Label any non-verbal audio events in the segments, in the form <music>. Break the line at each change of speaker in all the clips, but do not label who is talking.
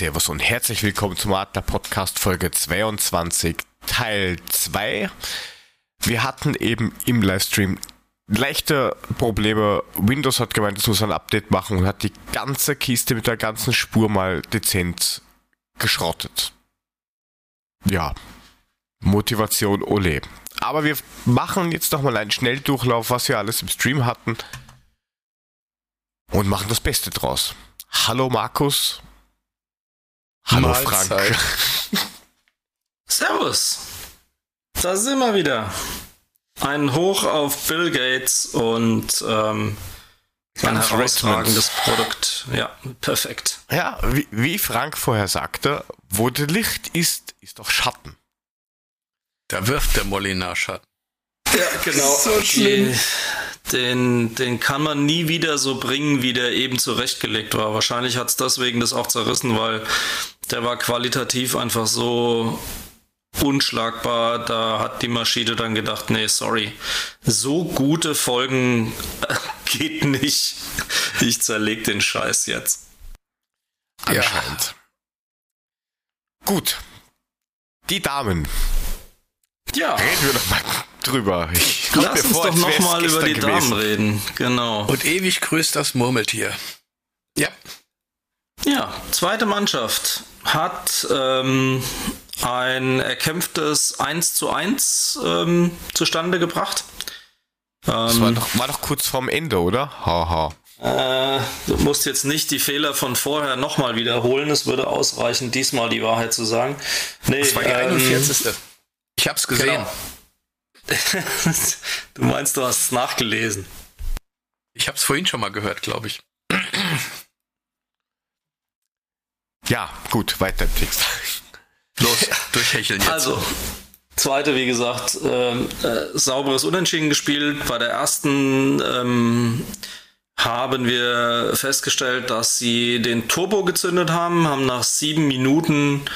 Servus und herzlich willkommen zum Adler Podcast Folge 22, Teil 2. Wir hatten eben im Livestream leichte Probleme. Windows hat gemeint, es muss ein Update machen und hat die ganze Kiste mit der ganzen Spur mal dezent geschrottet. Ja, Motivation ole. Aber wir machen jetzt nochmal einen Schnelldurchlauf, was wir alles im Stream hatten und machen das Beste draus. Hallo Markus. Hallo Mahlzeit. Frank. <laughs>
Servus. Da sind wir wieder. Ein Hoch auf Bill Gates und ähm, ein herausragendes Produkt. Ja, perfekt.
Ja, wie, wie Frank vorher sagte, wo der Licht ist, ist doch Schatten.
Da wirft der Molinar Schatten.
Ja, genau. so schlimm. Den, den kann man nie wieder so bringen, wie der eben zurechtgelegt war. Wahrscheinlich hat es deswegen das auch zerrissen, weil der war qualitativ einfach so unschlagbar. Da hat die Maschine dann gedacht, nee, sorry. So gute Folgen <laughs> geht nicht. Ich zerleg den Scheiß jetzt.
Anscheinend. Ja. Gut. Die Damen. Ja. Reden wir doch mal drüber.
Ich Lass uns vor, doch nochmal über die gewesen. Damen reden. Genau.
Und ewig grüßt das Murmeltier.
Ja. Ja, zweite Mannschaft hat ähm, ein erkämpftes 1 zu 1 ähm, zustande gebracht.
das war ähm, doch, war doch kurz vorm Ende, oder?
Haha. Äh, du musst jetzt nicht die Fehler von vorher nochmal wiederholen. Es würde ausreichen, diesmal die Wahrheit zu sagen.
Nee, das war die 41. Ich hab's gesehen.
Genau. <laughs> du meinst, du hast es nachgelesen.
Ich hab's vorhin schon mal gehört, glaube ich.
Ja, gut, weiter im Text.
Los, durchhecheln jetzt.
Also, zweite, wie gesagt, ähm, äh, sauberes Unentschieden gespielt. Bei der ersten ähm, haben wir festgestellt, dass sie den Turbo gezündet haben, haben nach sieben Minuten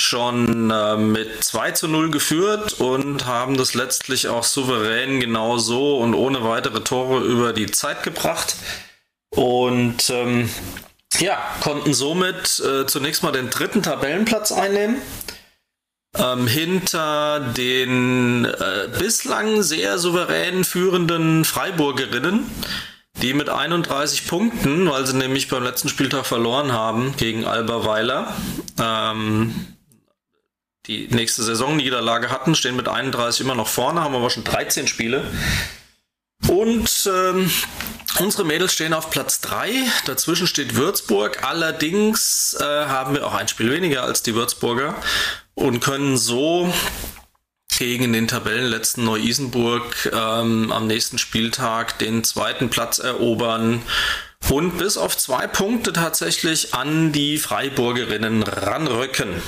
schon äh, mit 2 zu 0 geführt und haben das letztlich auch souverän genau so und ohne weitere Tore über die Zeit gebracht. Und ähm, ja, konnten somit äh, zunächst mal den dritten Tabellenplatz einnehmen. Ähm, hinter den äh, bislang sehr souverän führenden Freiburgerinnen, die mit 31 Punkten, weil sie nämlich beim letzten Spieltag verloren haben gegen Alba Weiler, ähm, die nächste Saisonniederlage hatten, stehen mit 31 immer noch vorne, haben aber schon 13 Spiele. Und ähm, unsere Mädels stehen auf Platz 3. Dazwischen steht Würzburg. Allerdings äh, haben wir auch ein Spiel weniger als die Würzburger und können so gegen den Tabellenletzten Neu-Isenburg ähm, am nächsten Spieltag den zweiten Platz erobern und bis auf zwei Punkte tatsächlich an die Freiburgerinnen ranrücken.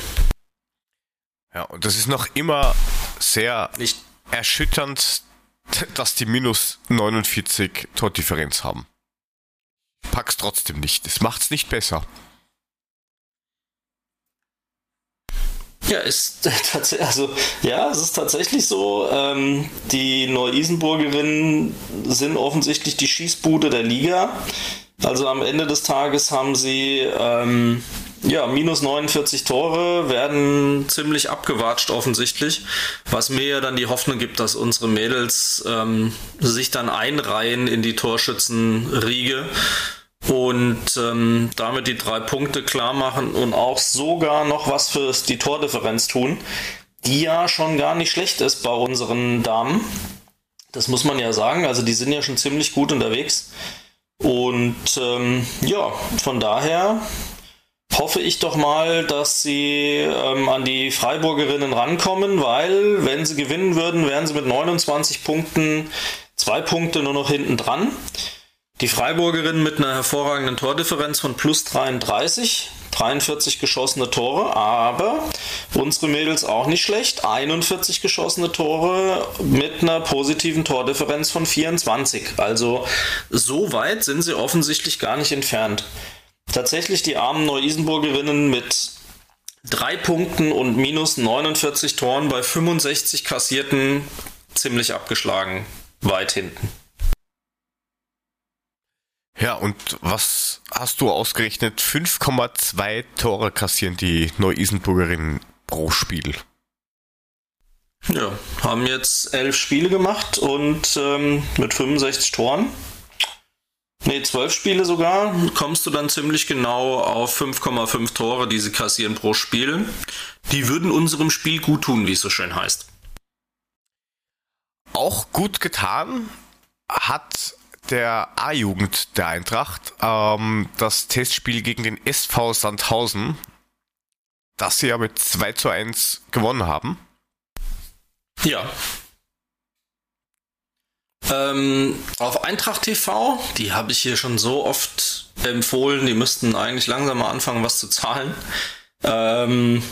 Ja, und das ist noch immer sehr Nicht erschütternd, dass die minus 49 Tordifferenz haben. Pack's trotzdem nicht. Es macht's nicht besser.
Ja, ist <laughs> tatsächlich, also ja, es ist tatsächlich so. Ähm, die Neu-Isenburgerinnen sind offensichtlich die Schießbude der Liga. Also am Ende des Tages haben sie ähm, ja, minus 49 Tore werden ziemlich abgewatscht offensichtlich, was mir ja dann die Hoffnung gibt, dass unsere Mädels ähm, sich dann einreihen in die Torschützenriege und ähm, damit die drei Punkte klar machen und auch sogar noch was für die Tordifferenz tun, die ja schon gar nicht schlecht ist bei unseren Damen. Das muss man ja sagen, also die sind ja schon ziemlich gut unterwegs. Und ähm, ja, von daher hoffe ich doch mal, dass sie ähm, an die Freiburgerinnen rankommen, weil wenn sie gewinnen würden, wären sie mit 29 Punkten zwei Punkte nur noch hinten dran. Die Freiburgerinnen mit einer hervorragenden Tordifferenz von plus 33, 43 geschossene Tore, aber unsere Mädels auch nicht schlecht, 41 geschossene Tore mit einer positiven Tordifferenz von 24. Also so weit sind sie offensichtlich gar nicht entfernt tatsächlich die armen Neu-Isenburgerinnen mit drei Punkten und minus 49 Toren bei 65 kassierten ziemlich abgeschlagen, weit hinten.
Ja, und was hast du ausgerechnet? 5,2 Tore kassieren die Neu-Isenburgerinnen pro Spiel.
Ja, haben jetzt elf Spiele gemacht und ähm, mit 65 Toren. Ne, zwölf Spiele sogar, kommst du dann ziemlich genau auf 5,5 Tore, die sie kassieren pro Spiel. Die würden unserem Spiel gut tun, wie es so schön heißt.
Auch gut getan hat der A-Jugend der Eintracht ähm, das Testspiel gegen den SV Sandhausen, das sie ja mit 2 zu 1 gewonnen haben.
Ja. Ähm, auf Eintracht TV, die habe ich hier schon so oft empfohlen, die müssten eigentlich langsam mal anfangen, was zu zahlen. Ähm,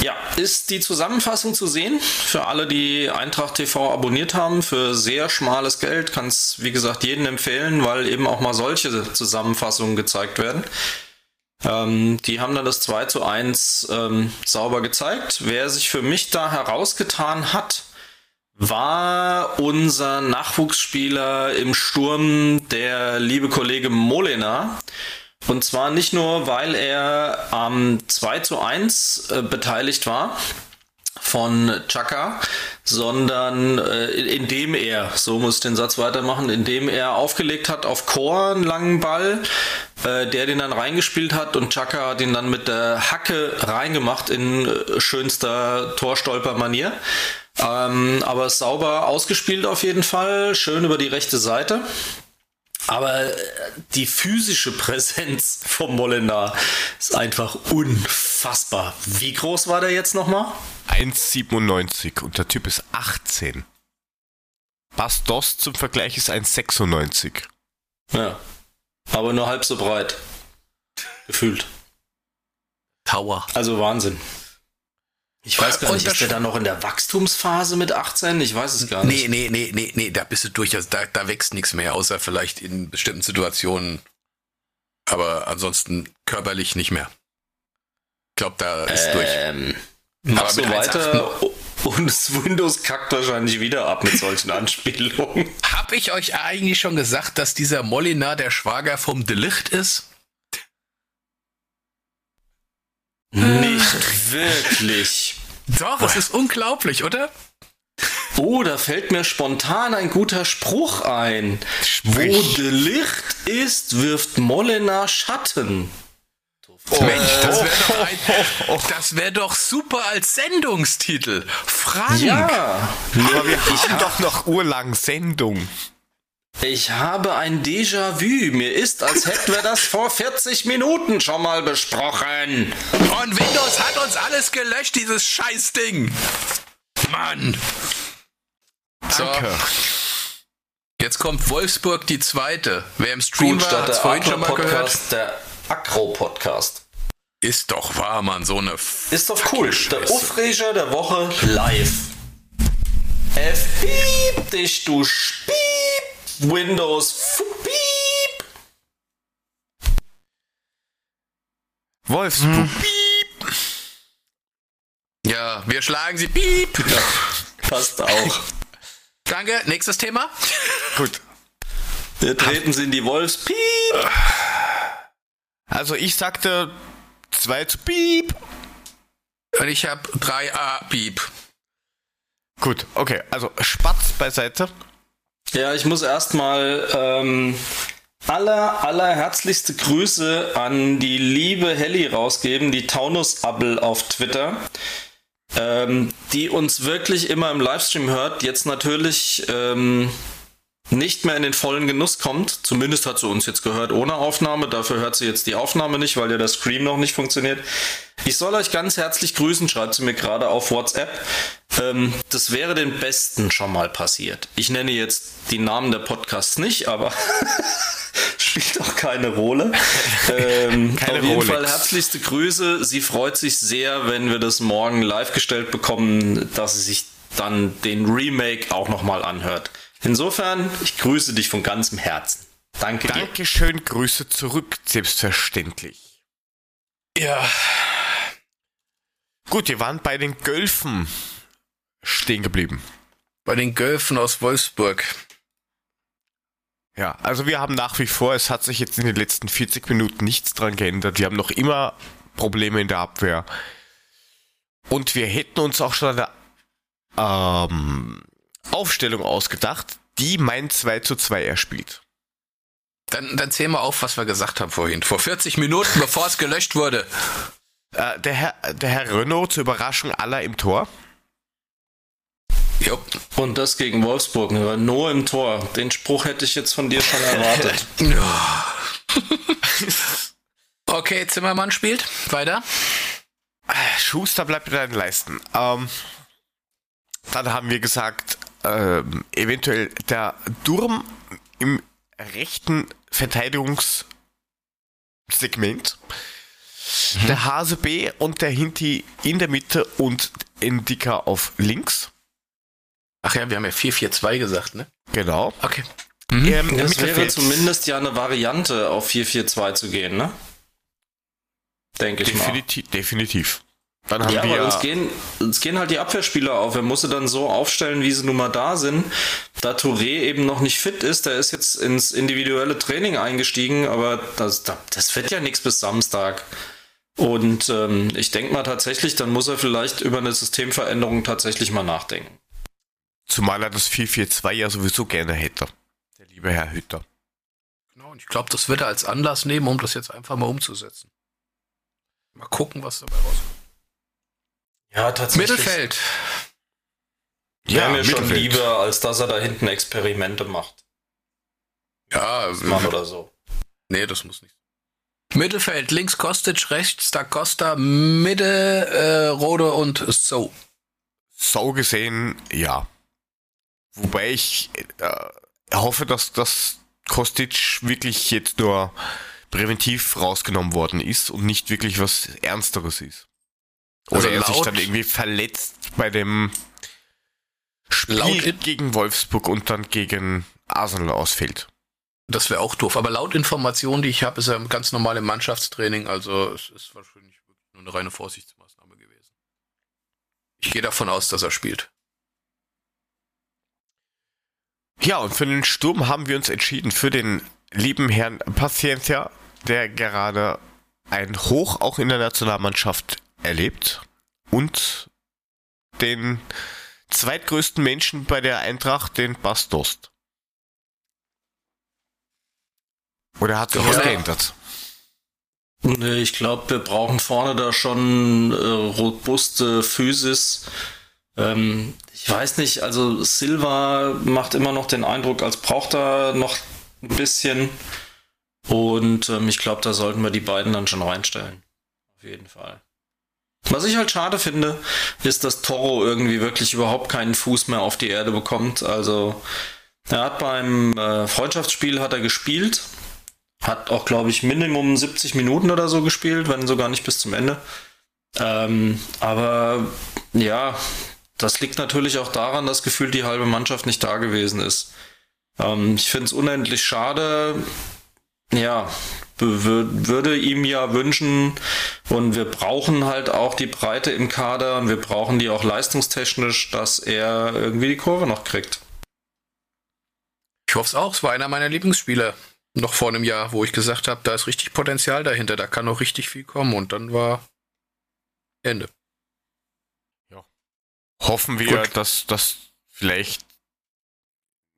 ja, ist die Zusammenfassung zu sehen für alle, die Eintracht TV abonniert haben, für sehr schmales Geld. Kann es, wie gesagt, jedem empfehlen, weil eben auch mal solche Zusammenfassungen gezeigt werden. Ähm, die haben dann das 2 zu 1 ähm, sauber gezeigt. Wer sich für mich da herausgetan hat, war unser Nachwuchsspieler im Sturm, der liebe Kollege Molena. Und zwar nicht nur, weil er am 2 zu 1 äh, beteiligt war von Chaka, sondern äh, indem er, so muss ich den Satz weitermachen, indem er aufgelegt hat auf Chor einen langen Ball, äh, der den dann reingespielt hat und Chaka hat ihn dann mit der Hacke reingemacht in äh, schönster Torstolper-Manier. Ähm, aber sauber ausgespielt auf jeden Fall, schön über die rechte Seite. Aber äh, die physische Präsenz vom Molinar ist einfach unfassbar. Wie groß war der jetzt nochmal?
1,97 und der Typ ist 18. Bastos zum Vergleich ist 1,96.
Ja. Aber nur halb so breit. Gefühlt.
Tower.
Also Wahnsinn. Ich weiß gar nicht, ist der dann noch in der Wachstumsphase mit 18? Ich weiß es gar nicht.
Nee, nee, nee, nee, nee, da bist du durch. Also da, da wächst nichts mehr, außer vielleicht in bestimmten Situationen. Aber ansonsten körperlich nicht mehr. Ich glaube, da ist ähm,
durch. Mach so weiter und das Windows kackt wahrscheinlich wieder ab mit solchen Anspielungen.
Hab ich euch eigentlich schon gesagt, dass dieser Molina der Schwager vom Delicht ist?
Nicht wirklich.
Doch, es ist unglaublich, oder?
Oh, da fällt mir spontan ein guter Spruch ein. Sprich. Wo de Licht ist, wirft Molena Schatten.
Oh. Mensch, das wäre doch, ein, das wär doch super als Sendungstitel. Frank.
Ja, aber wir haben doch noch urlang Sendung.
Ich habe ein Déjà-vu. Mir ist, als hätten wir das vor 40 Minuten schon mal besprochen.
Und Windows hat uns alles gelöscht, dieses Scheißding. Mann.
Danke.
Jetzt kommt Wolfsburg die zweite. Wer im Stream Gut, war, hat es vorhin schon mal gehört.
Der Akro-Podcast.
Ist doch wahr, Mann, so eine.
Ist doch cool. Der Aufreger der Woche live. F piep dich, du Spiep. Windows. Piep.
Wolfsburg. Hm. Piep.
Ja, wir schlagen sie. Piep. Ja, <laughs>
passt auch.
Danke. Nächstes Thema.
Gut.
Wir treten sie in die Wolfs. Piep.
Also ich sagte 2 zu Piep.
Und ich habe 3a Piep.
Gut, okay. Also Spatz beiseite.
Ja, ich muss erstmal ähm, aller, allerherzlichste Grüße an die liebe Helly rausgeben, die Taunus-Abel auf Twitter, ähm, die uns wirklich immer im Livestream hört. Jetzt natürlich ähm, nicht mehr in den vollen Genuss kommt. Zumindest hat sie uns jetzt gehört ohne Aufnahme. Dafür hört sie jetzt die Aufnahme nicht, weil ja der Stream noch nicht funktioniert. Ich soll euch ganz herzlich grüßen, schreibt sie mir gerade auf WhatsApp. Ähm, das wäre den Besten schon mal passiert. Ich nenne jetzt die Namen der Podcasts nicht, aber <laughs> spielt auch keine Rolle. Ähm, <laughs> keine auf jeden Rolex. Fall herzlichste Grüße. Sie freut sich sehr, wenn wir das morgen live gestellt bekommen, dass sie sich dann den Remake auch nochmal anhört. Insofern, ich grüße dich von ganzem Herzen. Danke
dir. Dankeschön, Grüße zurück, selbstverständlich.
Ja.
Gut, wir waren bei den Gölfen stehen geblieben.
Bei den Gölfen aus Wolfsburg.
Ja, also wir haben nach wie vor, es hat sich jetzt in den letzten 40 Minuten nichts dran geändert. Wir haben noch immer Probleme in der Abwehr. Und wir hätten uns auch schon eine ähm, Aufstellung ausgedacht, die mein 2 zu 2 erspielt.
Dann, dann zählen wir auf, was wir gesagt haben vorhin. Vor 40 Minuten, <laughs> bevor es gelöscht wurde.
Äh, der, Herr, der Herr Renault zur Überraschung aller im Tor.
Jo. Und das gegen Wolfsburg, nur im Tor. Den Spruch hätte ich jetzt von dir schon <laughs> erwartet. <laughs>
okay, Zimmermann spielt. Weiter.
Schuster bleibt mit deinen Leisten. Ähm, dann haben wir gesagt, ähm, eventuell der Durm im rechten Verteidigungssegment. Mhm. Der Hase B und der Hinti in der Mitte und Indika auf links.
Ach ja, wir haben ja 4-4-2 gesagt, ne?
Genau.
Okay.
Mhm. Ähm, das wäre zumindest ja eine Variante, auf 4-4-2 zu gehen, ne?
Denke ich definitiv, mal. Definitiv.
Dann haben ja, wir aber uns gehen, uns gehen halt die Abwehrspieler auf. Er muss sie dann so aufstellen, wie sie nun mal da sind. Da Touré eben noch nicht fit ist, der ist jetzt ins individuelle Training eingestiegen, aber das, das wird ja nichts bis Samstag. Und ähm, ich denke mal tatsächlich, dann muss er vielleicht über eine Systemveränderung tatsächlich mal nachdenken.
Zumal er das 4-4-2 ja sowieso gerne hätte, der liebe Herr Hütter.
Genau, und ich glaube, das wird er als Anlass nehmen, um das jetzt einfach mal umzusetzen. Mal gucken, was dabei rauskommt.
Ja, tatsächlich.
Mittelfeld.
Ja, mir schon lieber, als dass er da hinten Experimente macht.
Ja,
Mann oder so.
Nee, das muss nicht. Mittelfeld, links Kostic, rechts Da Costa, Mitte äh, Rode und So.
So gesehen, ja. Wobei ich äh, hoffe, dass das Kostic wirklich jetzt nur präventiv rausgenommen worden ist und nicht wirklich was Ernsteres ist. Oder also er sich dann irgendwie verletzt bei dem Spiel gegen Wolfsburg und dann gegen Arsenal ausfällt.
Das wäre auch doof. Aber laut Informationen, die ich habe, ist er ganz normal im Mannschaftstraining. Also es ist wahrscheinlich nur eine reine Vorsichtsmaßnahme gewesen. Ich gehe davon aus, dass er spielt.
Ja, und für den Sturm haben wir uns entschieden für den lieben Herrn Paciencia, der gerade ein Hoch auch in der Nationalmannschaft erlebt und den zweitgrößten Menschen bei der Eintracht, den Bastost. Oder hat sich was geändert?
Nee, ich glaube, wir brauchen vorne da schon äh, robuste Physis. Ähm, ich weiß nicht, also Silva macht immer noch den Eindruck, als braucht er noch ein bisschen. Und ähm, ich glaube, da sollten wir die beiden dann schon reinstellen. Auf jeden Fall. Was ich halt schade finde, ist, dass Toro irgendwie wirklich überhaupt keinen Fuß mehr auf die Erde bekommt. Also er hat beim äh, Freundschaftsspiel hat er gespielt, hat auch glaube ich Minimum 70 Minuten oder so gespielt, wenn sogar nicht bis zum Ende. Ähm, aber ja, das liegt natürlich auch daran, dass gefühlt die halbe Mannschaft nicht da gewesen ist. Ähm, ich finde es unendlich schade. Ja, würde ihm ja wünschen und wir brauchen halt auch die Breite im Kader und wir brauchen die auch leistungstechnisch, dass er irgendwie die Kurve noch kriegt.
Ich hoffe es auch. Es war einer meiner Lieblingsspieler noch vor einem Jahr, wo ich gesagt habe, da ist richtig Potenzial dahinter, da kann noch richtig viel kommen und dann war Ende.
Ja. Hoffen wir, Gut. dass das vielleicht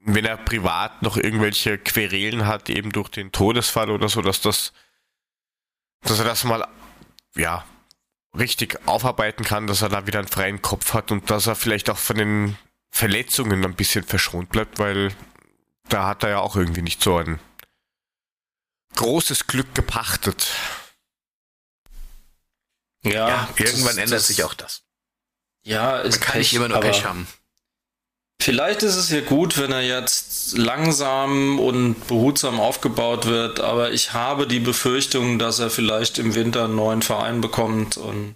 wenn er privat noch irgendwelche Querelen hat, eben durch den Todesfall oder so, dass das, dass er das mal, ja, richtig aufarbeiten kann, dass er da wieder einen freien Kopf hat und dass er vielleicht auch von den Verletzungen ein bisschen verschont bleibt, weil da hat er ja auch irgendwie nicht so ein großes Glück gepachtet.
Ja, ja irgendwann das, ändert das, sich auch das.
Ja,
es kann nicht immer nur Pech haben.
Vielleicht ist es ja gut, wenn er jetzt langsam und behutsam aufgebaut wird, aber ich habe die Befürchtung, dass er vielleicht im Winter einen neuen Verein bekommt und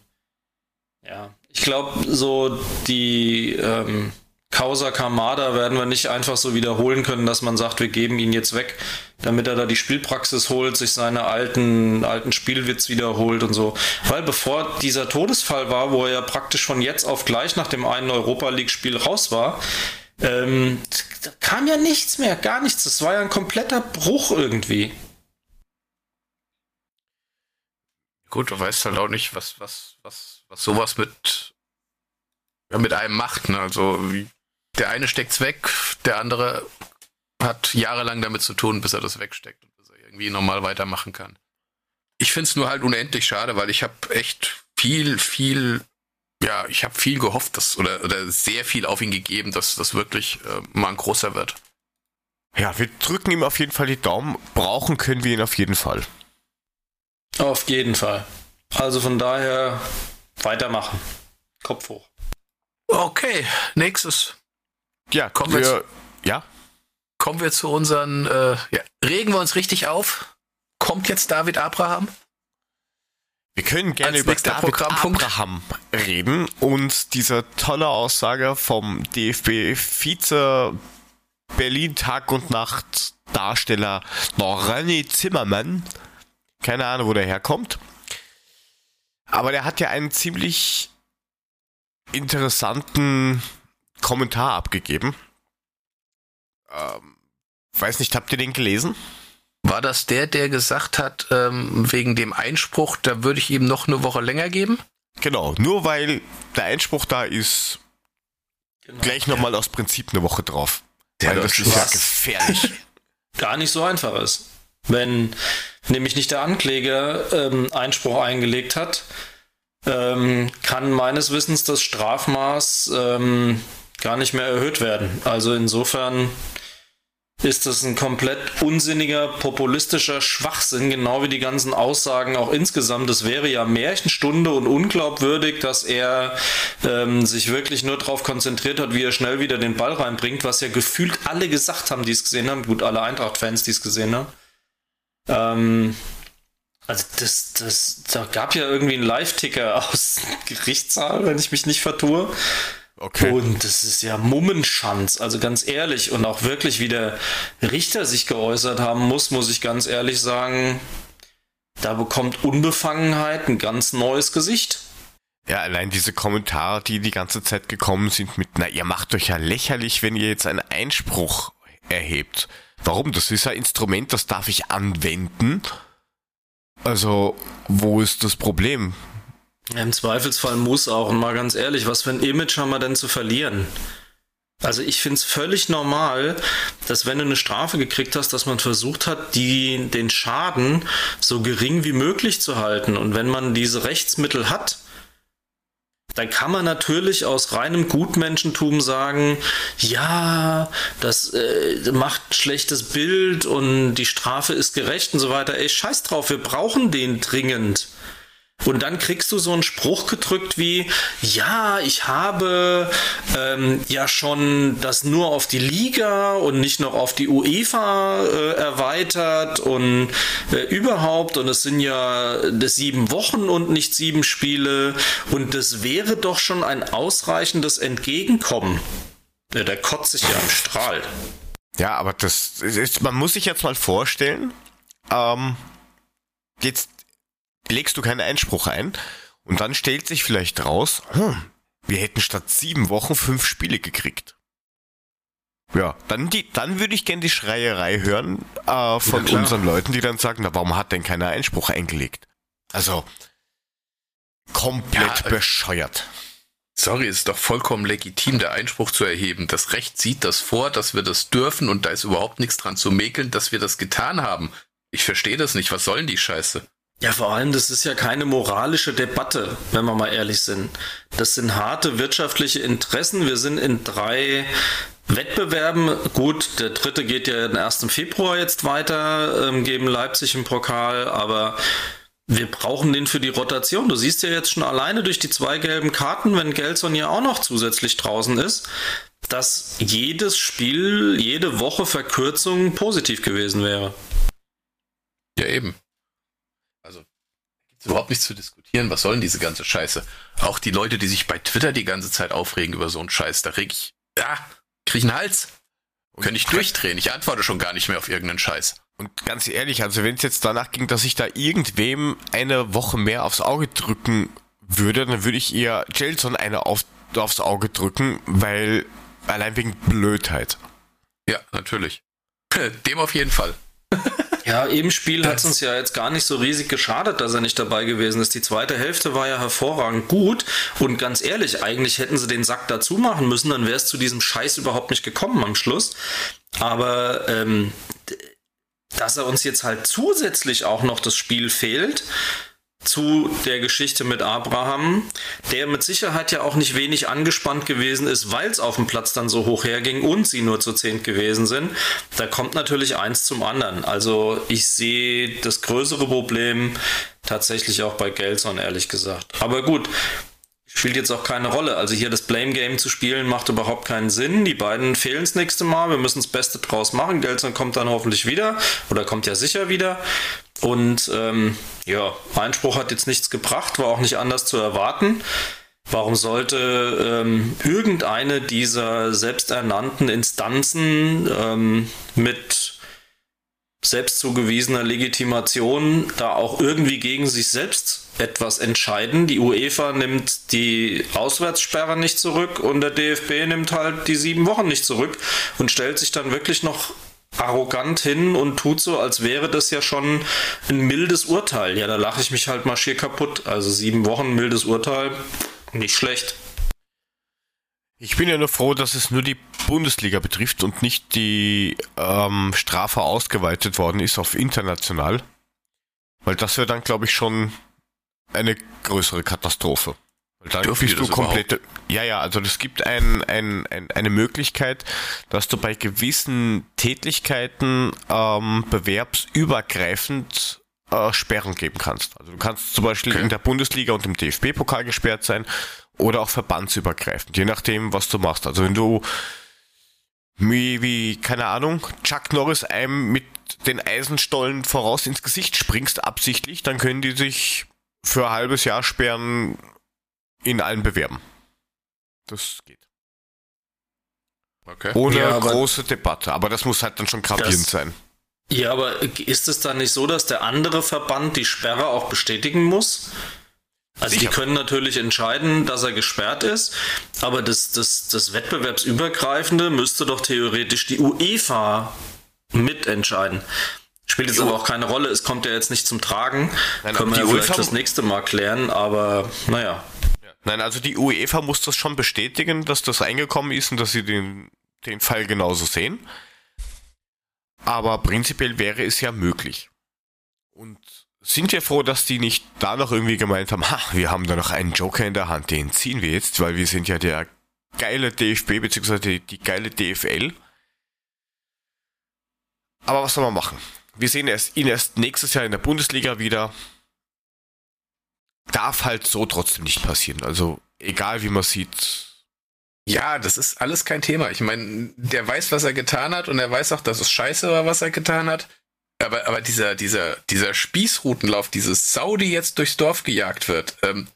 ja, ich glaube, so die ähm, Causa Kamada werden wir nicht einfach so wiederholen können, dass man sagt, wir geben ihn jetzt weg, damit er da die Spielpraxis holt, sich seine alten, alten Spielwitz wiederholt und so. Weil bevor dieser Todesfall war, wo er ja praktisch von jetzt auf gleich nach dem einen Europa League Spiel raus war, ähm, kam ja nichts mehr, gar nichts. Das war ja ein kompletter Bruch irgendwie.
Gut, du weißt halt auch nicht, was, was, was, was sowas mit, ja, mit einem macht. Ne? Also wie, der eine steckt's weg, der andere hat jahrelang damit zu tun, bis er das wegsteckt und bis er irgendwie normal weitermachen kann. Ich find's nur halt unendlich schade, weil ich habe echt viel, viel, ja, ich habe viel gehofft, dass, oder, oder sehr viel auf ihn gegeben, dass das wirklich äh, mal ein großer wird.
Ja, wir drücken ihm auf jeden Fall die Daumen. Brauchen können wir ihn auf jeden Fall.
Auf jeden Fall. Also von daher weitermachen. Kopf hoch.
Okay, nächstes.
Ja,
Kommen
wir,
wir
ja,
Kommen wir zu unseren, äh, ja, regen wir uns richtig auf. Kommt jetzt David Abraham?
wir können gerne über David. Abraham reden und diese tolle Aussage vom DFB-Vize Berlin Tag und Nacht Darsteller René Zimmermann. Keine Ahnung, wo der herkommt. Aber der hat ja einen ziemlich interessanten Kommentar abgegeben. Ähm, weiß nicht, habt ihr den gelesen?
War das der, der gesagt hat, ähm, wegen dem Einspruch, da würde ich ihm noch eine Woche länger geben?
Genau, nur weil der Einspruch da ist,
Genau.
gleich nochmal aus Prinzip eine Woche drauf.
Der
weil das ist ja gefährlich. <laughs>
Gar nicht so einfach ist. Wenn nämlich nicht der Ankläger ähm, Einspruch eingelegt hat, ähm, kann meines Wissens das Strafmaß ähm, gar nicht mehr erhöht werden. Also insofern ist das ein komplett unsinniger, populistischer Schwachsinn, genau wie die ganzen Aussagen auch insgesamt. Es wäre ja Märchenstunde und unglaubwürdig, dass er ähm, sich wirklich nur darauf konzentriert hat, wie er schnell wieder den Ball reinbringt, was ja gefühlt alle gesagt haben, die es gesehen haben. Gut, alle Eintracht-Fans, die es gesehen haben. Ähm, also das, das, da gab ja irgendwie einen Live-Ticker aus <laughs> Gerichtssaal, wenn ich mich nicht vertue.
Okay.
Und das ist ja Mummenschanz, also ganz ehrlich. Und auch wirklich, wie der Richter sich geäußert haben muss, muss ich ganz ehrlich sagen, da bekommt Unbefangenheit ein ganz neues Gesicht.
Ja, allein diese Kommentare, die die ganze Zeit gekommen sind mit, na, ihr macht euch ja lächerlich, wenn ihr jetzt einen Einspruch erhebt. Warum? Das ist ein Instrument, das darf ich anwenden. Also, wo ist das Problem?
Im Zweifelsfall muss auch, und mal ganz ehrlich, was für ein Image haben wir denn zu verlieren? Also ich finde es völlig normal, dass wenn du eine Strafe gekriegt hast, dass man versucht hat, die, den Schaden so gering wie möglich zu halten. Und wenn man diese Rechtsmittel hat, dann kann man natürlich aus reinem Gutmenschentum sagen, ja, das äh, macht ein schlechtes Bild und die Strafe ist gerecht und so weiter. Ey, scheiß drauf, wir brauchen den dringend. Und dann kriegst du so einen Spruch gedrückt wie, ja, ich habe ähm, ja schon das nur auf die Liga und nicht noch auf die UEFA äh, erweitert und äh, überhaupt und es sind ja das sieben Wochen und nicht sieben Spiele und das wäre doch schon ein ausreichendes Entgegenkommen. Ja, der kotzt sich ja im Strahl.
Ja, aber das ist, man muss sich jetzt mal vorstellen, ähm, jetzt legst du keinen Einspruch ein und dann stellt sich vielleicht raus, hm, wir hätten statt sieben Wochen fünf Spiele gekriegt. Ja, dann die, dann würde ich gern die Schreierei hören äh, von
Ja,
unseren Leuten, die dann sagen, na, warum hat denn keiner Einspruch eingelegt? Also komplett
Ja, äh,
bescheuert.
Sorry, es ist doch vollkommen legitim, der Einspruch zu erheben. Das Recht sieht das vor, dass wir das dürfen und da ist überhaupt nichts dran zu mäkeln, dass wir das getan haben. Ich verstehe das nicht. Was soll denn die Scheiße?
Ja, vor allem, das ist ja keine moralische Debatte, wenn wir mal ehrlich sind. Das sind harte wirtschaftliche Interessen. Wir sind in drei Wettbewerben. Gut, der dritte geht ja den 1. Februar jetzt weiter, ähm, gegen Leipzig im Pokal, aber wir brauchen den für die Rotation. Du siehst ja jetzt schon alleine durch die zwei gelben Karten, wenn Gelson ja auch noch zusätzlich draußen ist, dass jedes Spiel, jede Woche Verkürzung positiv gewesen wäre.
Ja, eben. Gibt's überhaupt nichts zu diskutieren. Was soll denn diese ganze Scheiße? Auch die Leute, die sich bei Twitter die ganze Zeit aufregen über so einen Scheiß, da reg ich, ja, krieg ich einen Hals. Könnte ich durchdrehen. Ich antworte schon gar nicht mehr auf irgendeinen Scheiß.
Und ganz ehrlich, also wenn es jetzt danach ging, dass ich da irgendwem eine Woche mehr aufs Auge drücken würde, dann würde ich eher Jelson eine auf, aufs Auge drücken, weil allein wegen Blödheit.
Ja, natürlich. <laughs> Dem auf jeden Fall. <laughs>
Ja, im Spiel hat es uns ja jetzt gar nicht so riesig geschadet, dass er nicht dabei gewesen ist. Die zweite Hälfte war ja hervorragend gut. Und ganz ehrlich, eigentlich hätten sie den Sack dazu machen müssen, dann wäre es zu diesem Scheiß überhaupt nicht gekommen am Schluss. Aber ähm, dass er uns jetzt halt zusätzlich auch noch das Spiel fehlt, zu der Geschichte mit Abraham, der mit Sicherheit ja auch nicht wenig angespannt gewesen ist, weil es auf dem Platz dann so hoch herging und sie nur zu zehnt gewesen sind. Da kommt natürlich eins zum anderen. Also ich sehe das größere Problem tatsächlich auch bei Gelson, ehrlich gesagt. Aber gut, spielt jetzt auch keine Rolle. Also hier das Blame Game zu spielen macht überhaupt keinen Sinn. Die beiden fehlen das nächste Mal. Wir müssen das Beste draus machen. Gelson kommt dann hoffentlich wieder oder kommt ja sicher wieder. Und ähm, ja, Einspruch hat jetzt nichts gebracht, war auch nicht anders zu erwarten. Warum sollte ähm, irgendeine dieser selbsternannten Instanzen ähm, mit selbst zugewiesener Legitimation da auch irgendwie gegen sich selbst etwas entscheiden? Die UEFA nimmt die Auswärtssperre nicht zurück und der DFB nimmt halt die sieben Wochen nicht zurück und stellt sich dann wirklich noch arrogant hin und tut so, als wäre das ja schon ein mildes Urteil. Ja, da lache ich mich halt mal schier kaputt. Also sieben Wochen mildes Urteil, nicht schlecht.
Ich bin ja nur froh, dass es nur die Bundesliga betrifft und nicht die ähm, Strafe ausgeweitet worden ist auf international. Weil das wäre dann, glaube ich, schon eine größere Katastrophe. Bist du komplett. Ja, ja, also es gibt ein, ein, ein, eine Möglichkeit, dass du bei gewissen Tätigkeiten ähm, bewerbsübergreifend äh, Sperren geben kannst. Also du kannst zum Beispiel okay. in der Bundesliga und im DFB-Pokal gesperrt sein oder auch verbandsübergreifend, je nachdem, was du machst. Also wenn du wie, wie keine Ahnung, Chuck Norris einem mit den Eisenstollen voraus ins Gesicht springst, absichtlich, dann können die sich für ein halbes Jahr sperren in allen bewerben. Das geht. Okay. Ohne ja, große Debatte. Aber das muss halt dann schon gravierend sein.
Ja, aber ist es dann nicht so, dass der andere Verband die Sperre auch bestätigen muss? Also Sicher. die können natürlich entscheiden, dass er gesperrt ist, aber das, das, das Wettbewerbsübergreifende müsste doch theoretisch die UEFA mitentscheiden. Spielt jetzt jo. aber auch keine Rolle, es kommt ja jetzt nicht zum Tragen. Nein, Können wir ja vielleicht das nächste Mal klären, aber naja.
Nein, also die UEFA muss das schon bestätigen, dass das reingekommen ist und dass sie den, den Fall genauso sehen. Aber prinzipiell wäre es ja möglich. Und sind wir froh, dass die nicht da noch irgendwie gemeint haben, ha, wir haben da noch einen Joker in der Hand, den ziehen wir jetzt, weil wir sind ja der geile DFB bzw. Die, die geile DFL. Aber was soll man machen? Wir sehen erst, ihn erst nächstes Jahr in der Bundesliga wieder darf halt so trotzdem nicht passieren. Also egal wie man sieht.
Ja, das ist alles kein Thema. Ich meine, der weiß, was er getan hat und er weiß auch, dass es scheiße war, was er getan hat. Aber, aber dieser, dieser, dieser Spießrutenlauf, dieses Sau, die jetzt durchs Dorf gejagt wird, ähm,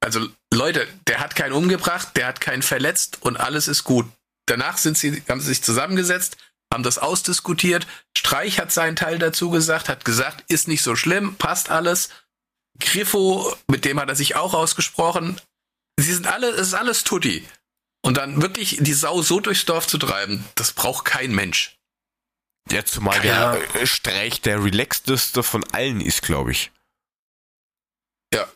also Leute, der hat keinen umgebracht, der hat keinen verletzt und alles ist gut. Danach sind sie, haben sie sich zusammengesetzt, haben das ausdiskutiert. Streich hat seinen Teil dazu gesagt, hat gesagt, ist nicht so schlimm, passt alles. Griffo, mit dem hat er sich auch ausgesprochen. Sie sind alle, es ist alles Tutti. Und dann wirklich die Sau so durchs Dorf zu treiben, das braucht kein Mensch.
Ja, zumal ja. der Streich der relaxteste von allen ist, glaube ich.
Ja.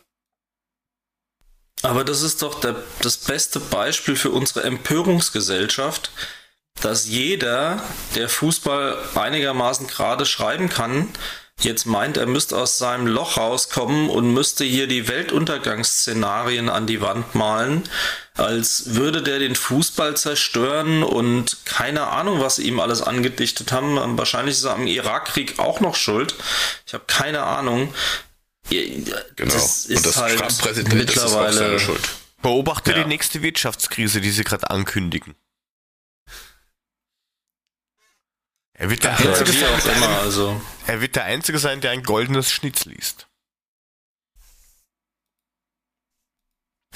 Aber das ist doch der, das beste Beispiel für unsere Empörungsgesellschaft, dass jeder, der Fußball einigermaßen gerade schreiben kann, jetzt meint, er müsste aus seinem Loch rauskommen und müsste hier die Weltuntergangsszenarien an die Wand malen, als würde der den Fußball zerstören und keine Ahnung, was sie ihm alles angedichtet haben. Wahrscheinlich ist er am Irakkrieg auch noch schuld. Ich habe keine Ahnung.
Genau. Das ist und das halt Trump-Präsident mittlerweile
schuld. Beobachte ja. die nächste Wirtschaftskrise, die sie gerade ankündigen. Er wird, der ja, Einzige sein, immer, also. er wird der Einzige sein, der ein goldenes Schnitz liest.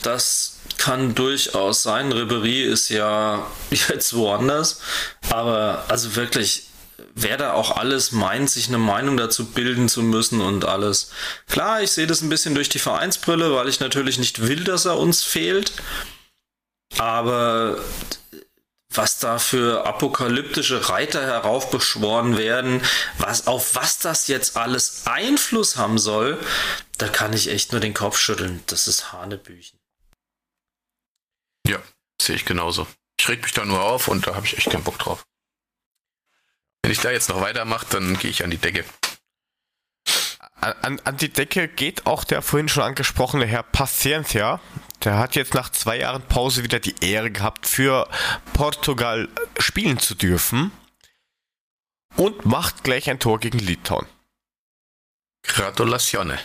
Das kann durchaus sein. Ribery ist ja <laughs> jetzt woanders. Aber also wirklich, wer da auch alles meint, sich eine Meinung dazu bilden zu müssen und alles. Klar, ich sehe das ein bisschen durch die Vereinsbrille, weil ich natürlich nicht will, dass er uns fehlt. Aber was da für apokalyptische Reiter heraufbeschworen werden, was, auf was das jetzt alles Einfluss haben soll, da kann ich echt nur den Kopf schütteln. Das ist Hanebüchen.
Ja, sehe ich genauso. Ich reg mich da nur auf und da habe ich echt keinen Bock drauf. Wenn ich da jetzt noch weitermache, dann gehe ich an die Decke.
An, an die Decke geht auch der vorhin schon angesprochene Herr Paciencia. Der hat jetzt nach zwei Jahren Pause wieder die Ehre gehabt, für Portugal spielen zu dürfen. Und macht gleich ein Tor gegen Litauen.
Gratulatione.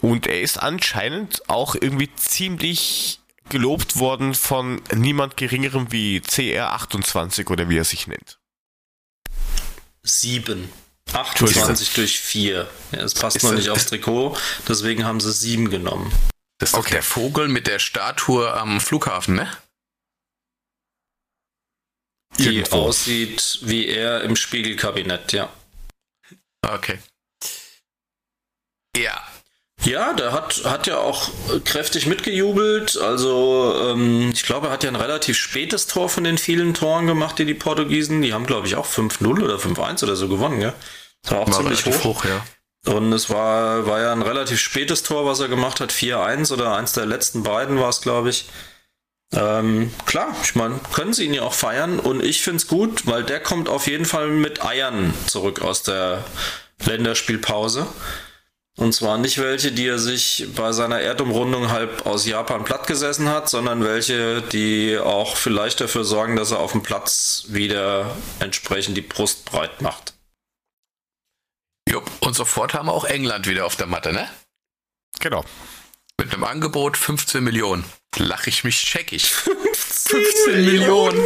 Und er ist anscheinend auch irgendwie ziemlich gelobt worden von niemand geringerem wie CR28 oder wie er sich nennt.
Sieben. 28 durch 4. Ja, es passt ist noch nicht aufs Trikot, deswegen haben sie 7 genommen.
Das ist okay. der Vogel mit der Statue am Flughafen, ne?
Die Irgendwo. aussieht wie er im Spiegelkabinett, ja.
Okay. Ja,
ja, der hat, hat ja auch kräftig mitgejubelt. Also ähm, ich glaube, er hat ja ein relativ spätes Tor von den vielen Toren gemacht, die die Portugiesen. Die haben, glaube ich, auch 5-0 oder 5-1 oder so gewonnen, ja. Das war auch war ziemlich hoch. hoch ja. Und es war, war ja ein relativ spätes Tor, was er gemacht hat. 4-1 oder eins der letzten beiden war es, glaube ich. Ähm, klar, ich meine, können sie ihn ja auch feiern. Und ich finde es gut, weil der kommt auf jeden Fall mit Eiern zurück aus der Länderspielpause. Und zwar nicht welche, die er sich bei seiner Erdumrundung halb aus Japan plattgesessen hat, sondern welche, die auch vielleicht dafür sorgen, dass er auf dem Platz wieder entsprechend die Brust breit macht.
Jupp, und sofort haben wir auch England wieder auf der Matte, ne?
Genau.
Mit einem Angebot 15 Millionen. Lach ich mich checkig.
15, 15 Millionen.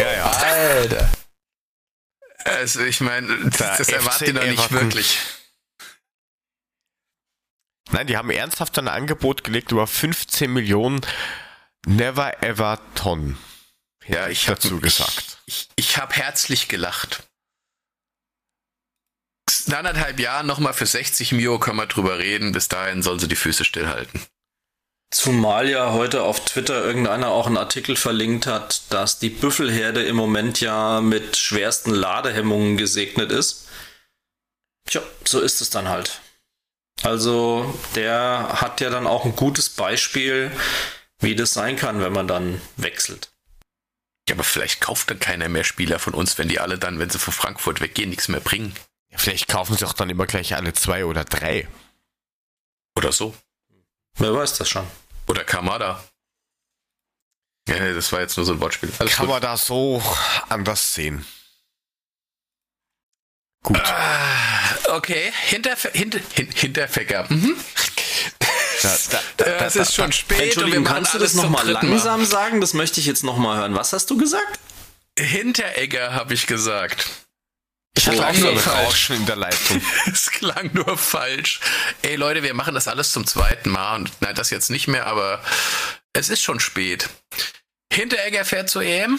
Ja, ja. Alter. Also, ich meine, das, das erwartet ihr noch nicht wirklich.
Nein, die haben ernsthaft ein Angebot gelegt über 15 Millionen Never Ever Ton.
Ja, ich habe dazu gesagt. Ich, ich, ich habe herzlich gelacht. In anderthalb Jahren nochmal für 60 Mio können wir drüber reden. Bis dahin sollen sie die Füße stillhalten.
Zumal ja heute auf Twitter irgendeiner auch einen Artikel verlinkt hat, dass die Büffelherde im Moment ja mit schwersten Ladehemmungen gesegnet ist. Tja, so ist es dann halt. Also der hat ja dann auch ein gutes Beispiel, wie das sein kann, wenn man dann wechselt.
Ja, aber vielleicht kauft dann keiner mehr Spieler von uns, wenn die alle dann, wenn sie von Frankfurt weggehen, nichts mehr bringen.
Ja, vielleicht kaufen sie auch dann immer gleich alle zwei oder drei.
Oder so.
Wer weiß das schon.
Oder Kamada. Ja, das war jetzt nur so ein Wortspiel.
Alles Kann gut. man da so anders sehen.
Gut. Uh, okay, Hinterf hinter, hin Hinterfäcker. Mhm.
Da, da, <laughs> da, es ist schon spät. Entschuldigung, kannst du das nochmal langsam mal. sagen? Das möchte ich jetzt nochmal hören. Was hast du gesagt?
Hinteregger, habe ich gesagt.
Ich hatte auch nur Rauschen in der Leitung. <laughs>
es klang nur falsch. Ey Leute, wir machen das alles zum zweiten Mal. Und nein, das jetzt nicht mehr, aber es ist schon spät. Hinteregger fährt zur EM.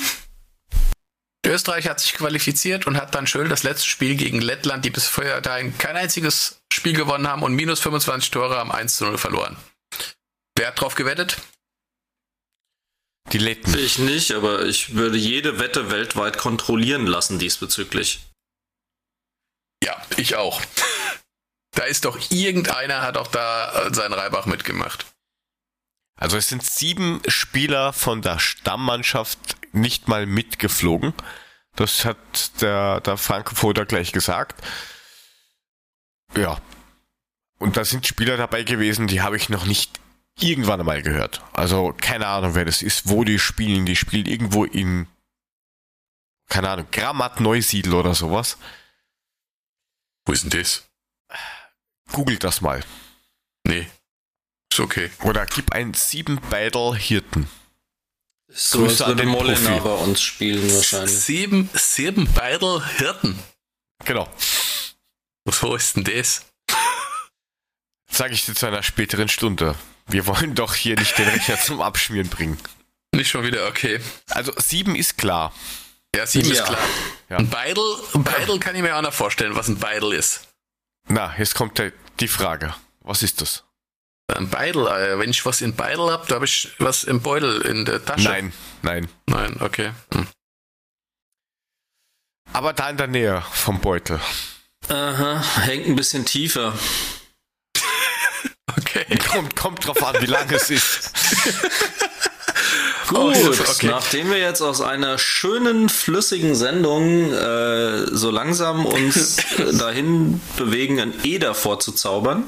Österreich hat sich qualifiziert und hat dann schön das letzte Spiel gegen Lettland, die bis vorher dahin kein einziges Spiel gewonnen haben und minus 25 Tore am 1 zu 0 verloren. Wer hat drauf gewettet?
Die Letten. Ich nicht, aber ich würde jede Wette weltweit kontrollieren lassen diesbezüglich.
Ja, ich auch. Da ist doch irgendeiner, hat auch da seinen Reibach mitgemacht.
Also es sind sieben Spieler von der Stammmannschaft nicht mal mitgeflogen. Das hat der, der Frankfurter gleich gesagt. Ja. Und da sind Spieler dabei gewesen, die habe ich noch nicht irgendwann einmal gehört. Also keine Ahnung, wer das ist, wo die spielen. Die spielen irgendwo in, keine Ahnung, Grammat Neusiedl oder sowas.
Wo ist denn das?
Googelt das mal.
Nee. Ist okay.
Oder gib ein sieben Battle Hirten.
So Grüße würde Molina bei uns spielen wahrscheinlich.
Sieben, sieben Battle Hirten.
Genau.
Wo ist denn das?
Sag ich dir zu einer späteren Stunde. Wir wollen doch hier nicht den Rechner zum Abschmieren bringen.
Nicht schon wieder, okay.
Also sieben ist klar.
Ja, sieben ja. ist klar. Ja. Ein Beidel, ein Beidel kann ich mir auch noch vorstellen, was ein Beidel ist.
Na, jetzt kommt die Frage. Was ist das?
Ein Beidel, äh, wenn ich was in Beidel habe, da habe ich was im Beutel in der Tasche.
Nein, Nein.
Nein, okay. Hm.
Aber da in der Nähe vom Beutel.
Aha, hängt ein bisschen tiefer. <laughs>
Okay.
Kommt, kommt drauf an, wie lang es ist. <laughs>
Gut,
okay.
nachdem wir jetzt aus einer schönen, flüssigen Sendung äh, so langsam uns <laughs> dahin bewegen, ein E davor zu zaubern.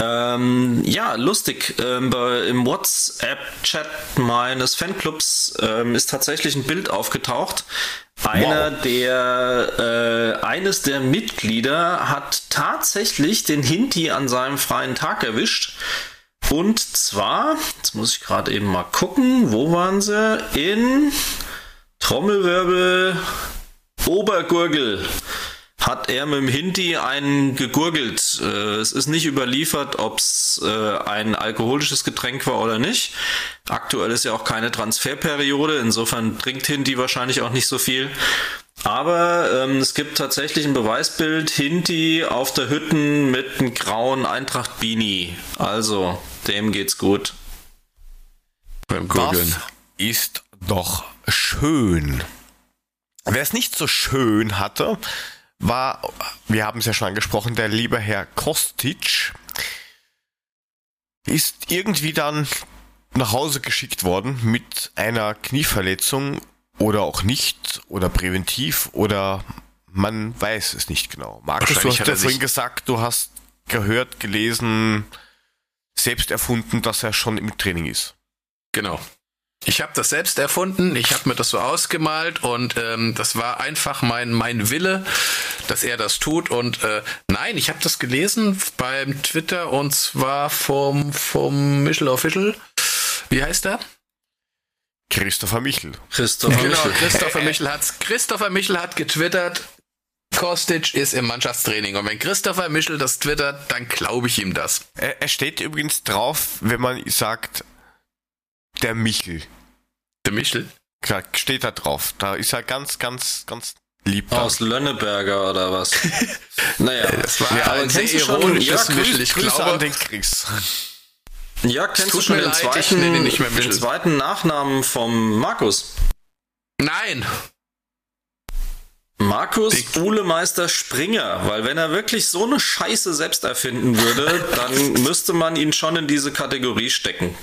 Ähm, ja, lustig. Ähm, bei, Im WhatsApp-Chat meines Fanclubs ähm, ist tatsächlich ein Bild aufgetaucht. Einer der, äh, eines der Mitglieder hat tatsächlich den Hinti an seinem freien Tag erwischt. Und zwar, jetzt muss ich gerade eben mal gucken, wo waren sie? In Trommelwirbel Obergurgel hat er mit dem Hinti einen gegurgelt. Äh, es ist nicht überliefert, ob es äh, ein alkoholisches Getränk war oder nicht. Aktuell ist ja auch keine Transferperiode, insofern trinkt Hinti wahrscheinlich auch nicht so viel. Aber ähm, es gibt tatsächlich ein Beweisbild, Hinti auf der Hütten mit einem grauen Eintracht-Beanie. Also, dem geht's gut.
Beim Gurgeln.
Das ist doch schön. Wer es nicht so schön hatte, war, wir haben es ja schon angesprochen, der liebe Herr Kostic ist irgendwie dann nach Hause geschickt worden mit einer Knieverletzung oder auch nicht oder präventiv oder man weiß es nicht genau. Markus, du hast ja vorhin gesagt, du hast gehört, gelesen, selbst erfunden, dass er schon im Training ist.
Genau. Ich habe das selbst erfunden, ich habe mir das so ausgemalt und ähm, das war einfach mein, mein Wille, dass er das tut. Und äh, nein, ich habe das gelesen beim Twitter und zwar vom, vom Michel Official. Wie heißt er?
Christopher Michel.
Christoph
Genau,
Michel.
Christopher Michel hat's. Christopher Michel hat getwittert. Kostic ist im Mannschaftstraining. Und wenn Christopher Michel das twittert, dann glaube ich ihm das.
Er, er steht übrigens drauf, wenn man sagt, der Michel.
Der Michel?
Klar, steht da drauf. Da ist er ganz, ganz, ganz lieb.
Aus Lönneberger oder was? <laughs> naja,
Das war
Ja, aber
ein sehr
kennst du schon-
ironisches
ja,
Michel. Ich
Grüße
glaube,
an den Chris.
ja, kennst du
tut
schon
mir
den
leid, ich
zweiten, den
Michel.
zweiten Nachnamen vom Markus?
nein.
Markus
Dick.
Uhlemeister Springer, weil wenn er wirklich so eine Scheiße selbst erfinden würde, dann müsste man ihn schon in diese Kategorie stecken.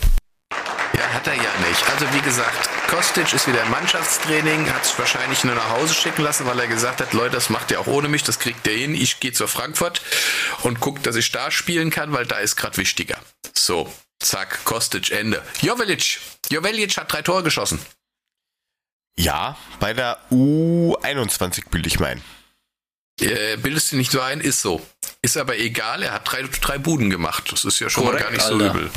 Ja, hat er ja nicht. Also wie gesagt, Kostic ist wieder im Mannschaftstraining, hat sich wahrscheinlich nur nach Hause schicken lassen, weil er gesagt hat, Leute, das macht ihr auch ohne mich, das kriegt ihr hin. Ich gehe zur Frankfurt und guck, dass ich da spielen kann, weil da ist gerade wichtiger. So, zack, Kostic, Ende. Jovelic. Jovelic hat drei Tore geschossen.
Ja, bei der U21 bilde ich mein.
Äh, bildest du nicht so ein? Ist so. Ist aber egal, er hat drei, drei Buden gemacht. Das ist ja schon mal
Korrekt,
gar nicht so
Alter.
übel.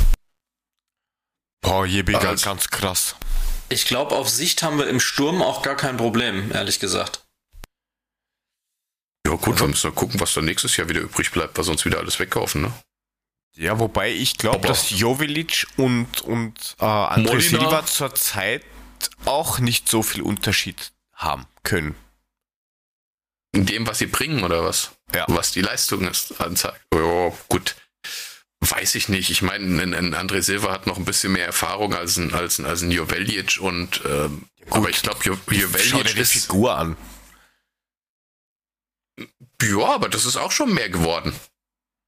Boah, je Digga,
Also-
ganz krass.
Ich glaube, auf Sicht haben wir im Sturm auch gar kein Problem, ehrlich gesagt.
Ja gut, wir müssen mal gucken, was dann nächstes Jahr wieder übrig bleibt, weil sonst wieder alles wegkaufen, ne?
Ja, wobei ich glaube, dass Jovelic und, und äh, André Silva zurzeit auch nicht so viel Unterschied haben können.
In dem, was sie bringen, oder was?
Ja.
Was die Leistung ist, anzeigt. Ja, gut. Weiß ich nicht. Ich meine, ein, ein André Silva hat noch ein bisschen mehr Erfahrung als ein, als ein, als ein Jovelic und ähm,
gut.
aber ich glaube, Jo-
Schau dir
Jovelic
die
ist.
Figur an.
Ja, aber das ist auch schon mehr geworden.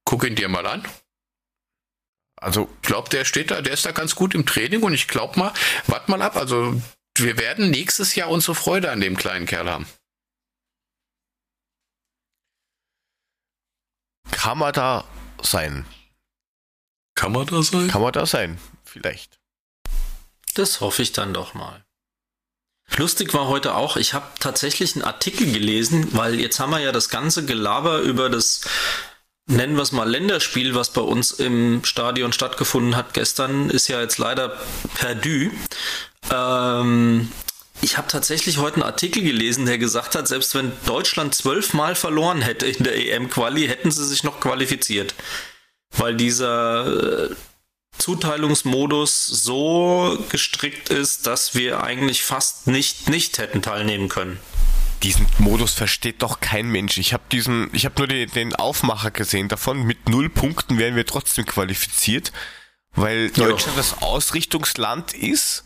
Guck ihn dir mal an.
Also,
Ich glaube, der steht da, der ist da ganz gut im Training und ich glaube mal, wart mal ab, also wir werden nächstes Jahr unsere Freude an dem kleinen Kerl haben.
kann man da sein?
Kann man da sein?
Kann man da sein? Vielleicht.
Das hoffe ich dann doch mal. Lustig war heute auch, ich habe tatsächlich einen Artikel gelesen, weil jetzt haben wir ja das ganze Gelaber über das, nennen wir es mal Länderspiel, was bei uns im Stadion stattgefunden hat gestern, ist ja jetzt leider perdu. Ähm, ich habe tatsächlich heute einen Artikel gelesen, der gesagt hat, selbst wenn Deutschland zwölfmal verloren hätte in der EM-Quali, hätten sie sich noch qualifiziert. Weil dieser äh, Zuteilungsmodus so gestrickt ist, dass wir eigentlich fast nicht nicht hätten teilnehmen können.
Diesen Modus versteht doch kein Mensch. Ich habe diesen, ich habe nur den, den Aufmacher gesehen davon. Mit null Punkten wären wir trotzdem qualifiziert, weil
Ja.
Deutschland das Ausrichtungsland ist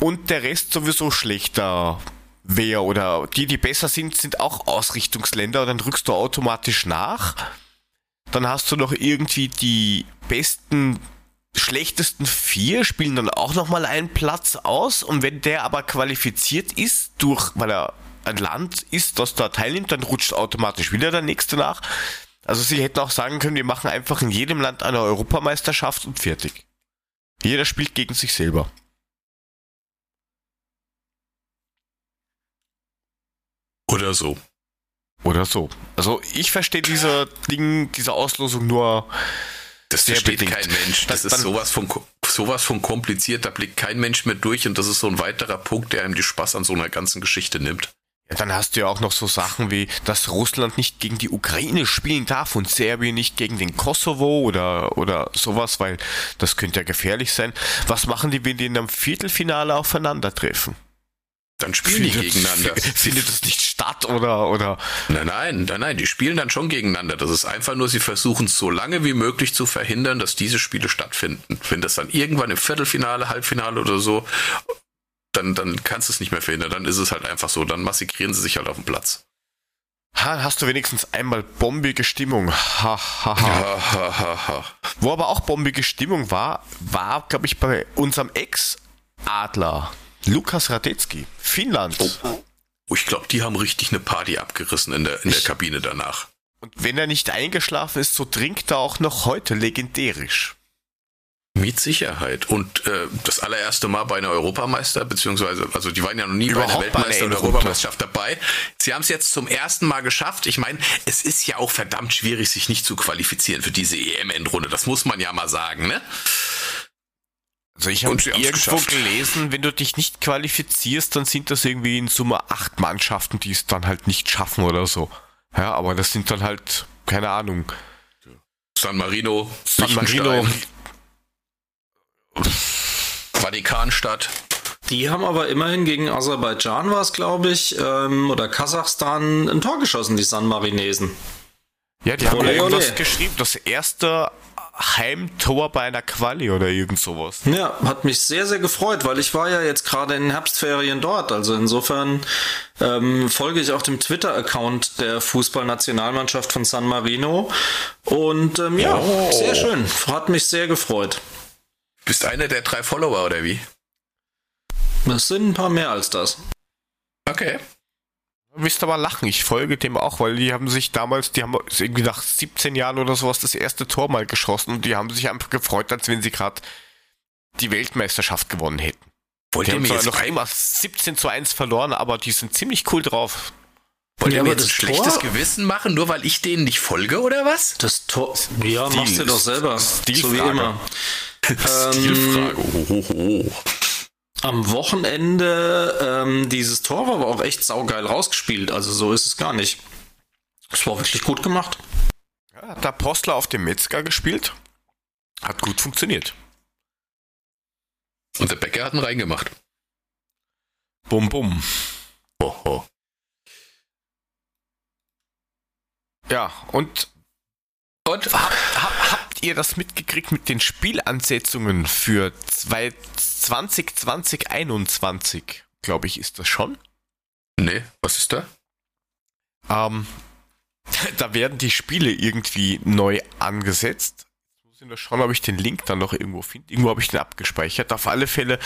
und der Rest sowieso schlechter wäre oder die, die besser sind, sind auch Ausrichtungsländer und dann drückst du automatisch nach. Dann hast du noch irgendwie die besten, schlechtesten vier spielen dann auch nochmal einen Platz aus und wenn der aber qualifiziert ist, durch, weil er ein Land ist, das da teilnimmt, dann rutscht automatisch wieder der nächste nach. Also sie hätten auch sagen können, wir machen einfach in jedem Land eine Europameisterschaft und fertig. Jeder spielt gegen sich selber.
Oder so.
Oder so. Also ich verstehe diese Ding, diese Auslosung nur.
Das versteht
bedingt.
kein Mensch. Das
Dann-
ist sowas von, sowas von kompliziert, da blickt kein Mensch mehr durch und das ist so ein weiterer Punkt, der einem die Spaß an so einer ganzen Geschichte nimmt.
Ja, dann hast du ja auch noch so Sachen wie, dass Russland nicht gegen die Ukraine spielen darf und Serbien nicht gegen den Kosovo oder, oder sowas, weil das könnte ja gefährlich sein. Was machen die, wenn die in einem Viertelfinale aufeinandertreffen?
Dann spielen die
Findet-
gegeneinander. <laughs>
Findet das nicht statt oder, oder?
Nein, nein, nein, nein, die spielen dann schon gegeneinander. Das ist einfach nur, sie versuchen so lange wie möglich zu verhindern, dass diese Spiele stattfinden. Wenn das dann irgendwann im Viertelfinale, Halbfinale oder so, dann, dann kannst du es nicht mehr verhindern. Dann ist es halt einfach so. Dann massakrieren sie sich halt auf dem Platz.
Ha, hast du wenigstens einmal bombige Stimmung. Ha, ha, ha.
Ha, ha, ha, ha.
Wo aber auch bombige Stimmung war, war, glaube ich, bei unserem Ex-Adler, Lukas Radetzky, Finnland.
Oh, ich glaube, die haben richtig eine Party abgerissen in der, in der Kabine danach.
Und wenn er nicht eingeschlafen ist, so trinkt er auch noch heute legendärisch.
Mit Sicherheit. Und äh, das allererste Mal bei einer Europameister, beziehungsweise, also die waren ja noch nie bei einer
Überhaupt mal eine
Weltmeister- oder. Europameisterschaft dabei. Sie haben es jetzt zum ersten Mal geschafft. Ich meine, es ist ja auch verdammt schwierig, sich nicht zu qualifizieren für diese EM-Endrunde. Das muss man ja mal sagen, ne?
Also ich habe irgendwo
geschafft.
gelesen, wenn du dich nicht qualifizierst, dann sind das irgendwie in Summe acht Mannschaften, die es dann halt nicht schaffen oder so. Ja, aber das sind dann halt, keine Ahnung,
San Marino,
San Marino,
Vatikanstadt.
Die haben aber immerhin gegen Aserbaidschan war es, glaube ich, ähm, oder Kasachstan ein Tor geschossen, die San Marinesen.
ja, die haben
Ole,
irgendwas
ole.
geschrieben, das erste Heimtor bei einer Quali oder irgend sowas.
Ja, hat mich sehr, sehr gefreut, weil ich war ja jetzt gerade in den Herbstferien dort. Also insofern ähm, folge ich auch dem Twitter-Account der Fußballnationalmannschaft von San Marino. Und ähm, ja,
Oh.
sehr schön. Hat mich sehr gefreut.
Bist einer der drei Follower oder wie?
Es sind ein paar mehr als das.
Okay.
Du wirst aber lachen, ich folge dem auch, weil die haben sich damals, die haben irgendwie nach 17 Jahren oder sowas das erste Tor mal geschossen und die haben sich einfach gefreut, als wenn sie gerade die Weltmeisterschaft gewonnen hätten.
Wollt
Die
ihr
haben
mir
zwar
jetzt
noch immer 17 zu 1 verloren, aber die sind ziemlich cool drauf.
wollt ihr
Ja,
mir
aber
jetzt ein
das
schlechtes
Tor-
Gewissen machen, nur weil ich denen nicht folge oder was?
Das Tor. Ja,
Stil-
machst du doch selber. So wie
Stilfrage.
immer.
Stilfrage. Oh, oh, oh.
Am Wochenende, ähm, dieses Tor war aber auch echt saugeil rausgespielt. Also so ist es gar nicht. Es war wirklich gut gemacht.
Ja, hat der Postler auf dem Metzger gespielt. Hat gut funktioniert.
Und der Bäcker hat ihn reingemacht.
Bum bum.
Oh, oh.
Ja, und
Und
hab, hab, habt ihr das mitgekriegt mit den Spielansetzungen für 2020, 2021? Glaube ich, ist das schon.
nee, was ist da?
Ähm, <laughs> da werden die Spiele irgendwie neu angesetzt. Jetzt muss ich nur schauen, ob ich den Link dann noch irgendwo finde. Irgendwo habe ich den abgespeichert. Auf alle Fälle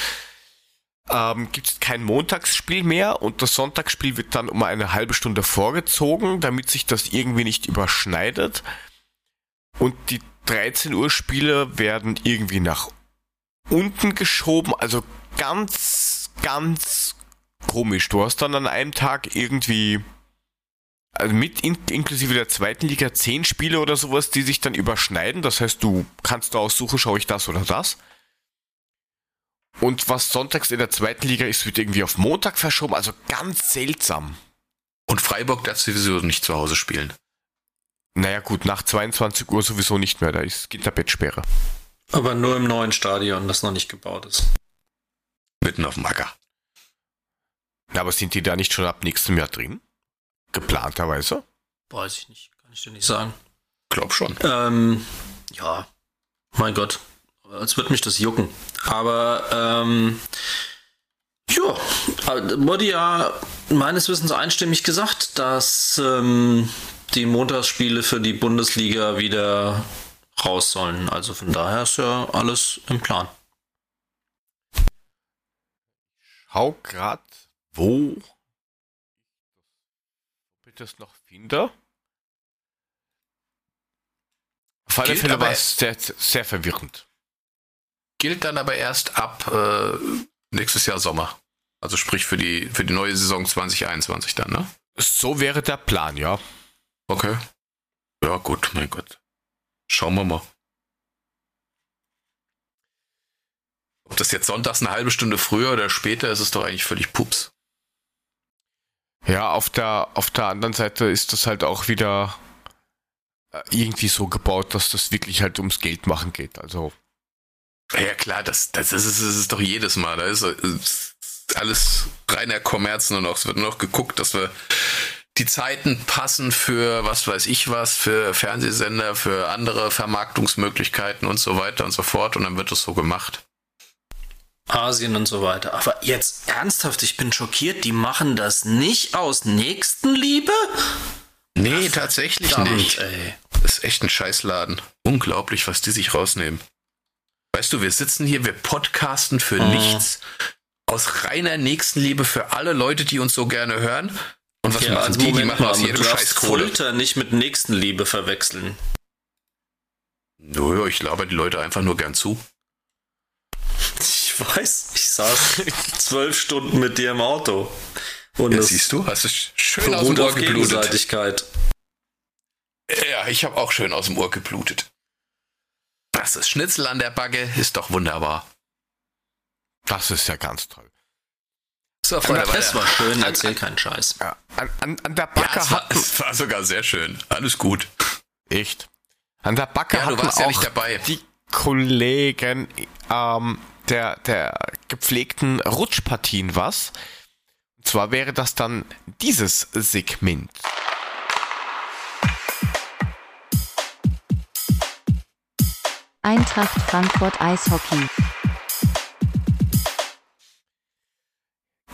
ähm, gibt es kein Montagsspiel mehr und das Sonntagsspiel wird dann um eine halbe Stunde vorgezogen, damit sich das irgendwie nicht überschneidet. Und die 13 Uhr Spiele werden irgendwie nach unten geschoben. Also ganz, ganz komisch. Du hast dann an einem Tag irgendwie also mit in, inklusive der zweiten Liga zehn Spiele oder sowas, die sich dann überschneiden. Das heißt, du kannst da aussuchen, schaue ich das oder das. Und was sonntags in der zweiten Liga ist, wird irgendwie auf Montag verschoben. Also ganz seltsam.
Und Freiburg darf sowieso nicht zu Hause spielen.
Naja gut, nach 22 Uhr sowieso nicht mehr. Da ist Gitterbettsperre.
Aber nur im neuen Stadion, das noch nicht gebaut ist.
Mitten auf dem Acker.
Na, aber sind die da nicht schon ab nächstem Jahr drin? Geplanterweise?
Weiß ich nicht, kann ich dir nicht sagen.
Glaub schon.
Ähm, ja, mein Gott, als wird mich das jucken. Aber ähm, wurde ja meines Wissens einstimmig gesagt, dass ähm, die Montagsspiele für die Bundesliga wieder raus sollen. Also von daher ist ja alles im Plan.
Schau grad, wo ich das noch finde. Auf alle
Gilt
Fälle war es sehr, sehr verwirrend.
Gilt dann aber erst ab äh, nächstes Jahr Sommer. Also sprich für die, für die neue Saison 2021 dann, ne?
So wäre der Plan, ja.
Okay. Ja, gut, mein Gott. Schauen wir mal. Ob das jetzt sonntags eine halbe Stunde früher oder später ist, ist doch eigentlich völlig pups.
Ja, auf der, auf der anderen Seite ist das halt auch wieder äh, irgendwie so gebaut, dass das wirklich halt ums Geld machen geht. Also,
Ja klar, das, das, ist, das ist doch jedes Mal. Da ist, ist alles reiner Kommerz nur noch. Es wird nur noch geguckt, dass wir die Zeiten passen für was weiß ich was, für Fernsehsender, für andere Vermarktungsmöglichkeiten und so weiter und so fort. Und dann wird es so gemacht.
Asien und so weiter. Aber jetzt ernsthaft, ich bin schockiert, die machen das nicht aus Nächstenliebe?
Nee, tatsächlich
Verdammt,
nicht.
ey.
Das ist echt ein Scheißladen. Unglaublich, was die sich rausnehmen. Weißt du, wir sitzen hier, wir podcasten für
Mhm.
nichts. Aus reiner Nächstenliebe für alle Leute, die uns so gerne hören. Und was
Ja,
machen
also
die? Die
Moment
machen
mal,
aus
du
jedem Scheiß Kohle.
Folter nicht mit Nächstenliebe verwechseln.
Nö, ich laber die Leute einfach nur gern zu.
Ich weiß, ich saß <laughs> zwölf Stunden mit dir im Auto. Und
Ja, siehst du, hast es schön aus dem Ohr geblutet. Ja, ich habe auch schön aus dem Ohr geblutet. Das ist Schnitzel an der Backe, ist doch wunderbar.
das ist ja ganz toll.
So, Freunde,
Das war schön, erzähl keinen Scheiß.
Ja, an, an, an der
Ja,
Backe
es war, es war sogar sehr schön. Alles gut.
echt. An der Backe
Ja, du
hatten
warst ja
auch
nicht dabei.
die Kollegen ähm, der, der gepflegten Rutschpartien was. Und zwar wäre das dann dieses Segment.
Eintracht Frankfurt Eishockey.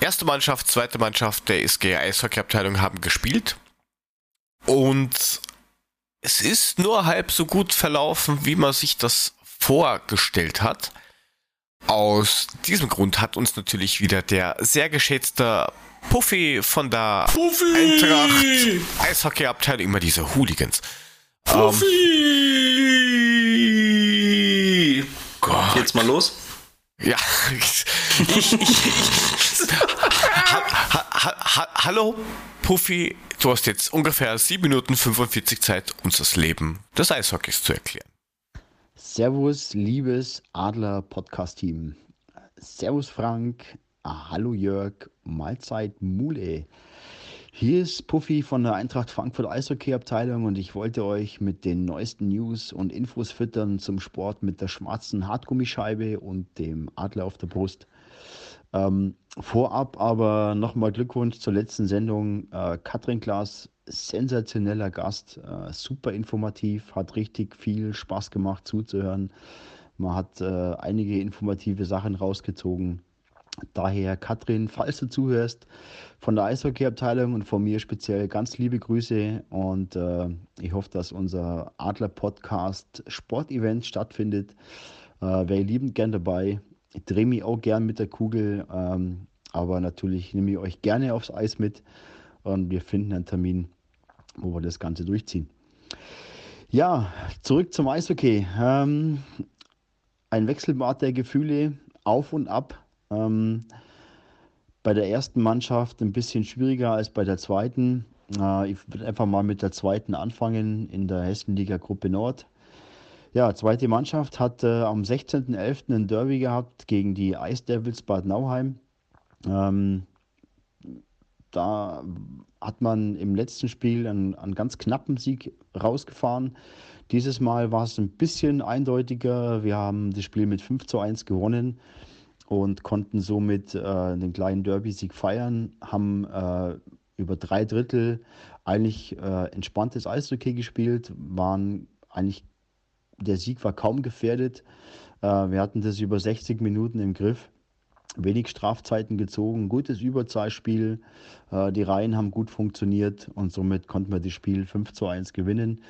Erste Mannschaft, zweite Mannschaft der SG Eishockey-Abteilung haben gespielt. Und es ist nur halb so gut verlaufen, wie man sich das vorgestellt hat. Aus diesem Grund hat uns natürlich wieder der sehr geschätzte Puffy von der Eintracht Eishockey-Abteilung, immer diese Hooligans. Ähm,
Puffy!
Gott.
Jetzt mal los.
Ja. <laughs> Ich, ich, ich, ha, ha, ha, ha, hallo, Puffy. Du hast jetzt ungefähr 7 Minuten 45 Zeit, uns das Leben des Eishockeys zu erklären.
Servus, liebes Adler-Podcast-Team. Servus, Frank. Ah, Hallo, Jörg. Mahlzeit, Mule. Hier ist Puffy von der Eintracht Frankfurt Eishockey-Abteilung und ich wollte euch mit den neuesten News und Infos füttern zum Sport mit der schwarzen Hartgummischeibe und dem Adler auf der Brust. Ähm, vorab aber nochmal Glückwunsch zur letzten Sendung. Äh, Katrin Klaas, sensationeller Gast, äh, super informativ, hat richtig viel Spaß gemacht zuzuhören. Man hat äh, einige informative Sachen rausgezogen. Daher, Katrin, falls du zuhörst, von der Eishockey-Abteilung und von mir speziell ganz liebe Grüße und äh, ich hoffe, dass unser Adler-Podcast Sportevent stattfindet. Äh, Wäre liebend gern dabei. Ich drehe mich auch gern mit der Kugel, ähm, aber natürlich nehme ich euch gerne aufs Eis mit und wir finden einen Termin, wo wir das Ganze durchziehen. Ja, zurück zum Eishockey. Ähm, ein Wechselbad der Gefühle, auf und ab. Ähm, bei der ersten Mannschaft ein bisschen schwieriger als bei der zweiten. Äh, ich würde einfach mal mit der zweiten anfangen in der Hessenliga Gruppe Nord. Ja, zweite Mannschaft hat äh, am 16.11. ein Derby gehabt gegen die Ice Devils Bad Nauheim. Ähm, da hat man im letzten Spiel einen, einen ganz knappen Sieg rausgefahren. Dieses Mal war es ein bisschen eindeutiger. Wir haben das Spiel mit 5 zu 1 gewonnen und konnten somit äh, den kleinen Derby-Sieg feiern, haben äh, über drei Drittel eigentlich äh, entspanntes Eishockey gespielt, waren eigentlich, der Sieg war kaum gefährdet. Äh, wir hatten das über 60 Minuten im Griff. wenig Strafzeiten gezogen, gutes Überzahlspiel. Äh, die Reihen haben gut funktioniert und somit konnten wir das Spiel 5 zu 1 gewinnen.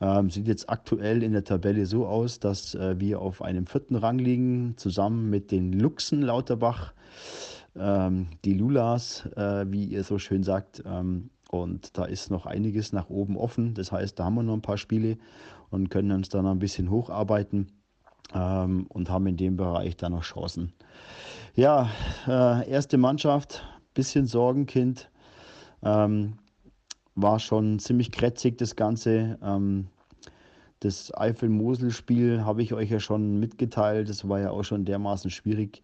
Ähm, sieht jetzt aktuell in der Tabelle so aus, dass äh, wir auf einem vierten Rang liegen, zusammen mit den Luchsen Lauterbach, ähm, die Lulas, äh, wie ihr so schön sagt. Ähm, und da ist noch einiges nach oben offen. Das heißt, da haben wir noch ein paar Spiele und können uns dann ein bisschen hocharbeiten ähm, und haben in dem Bereich dann noch Chancen. Ja, äh, erste Mannschaft, bisschen Sorgenkind. Ähm, war schon ziemlich krätzig das Ganze. Ähm, das Eifel-Mosel-Spiel habe ich euch ja schon mitgeteilt. Das war ja auch schon dermaßen schwierig.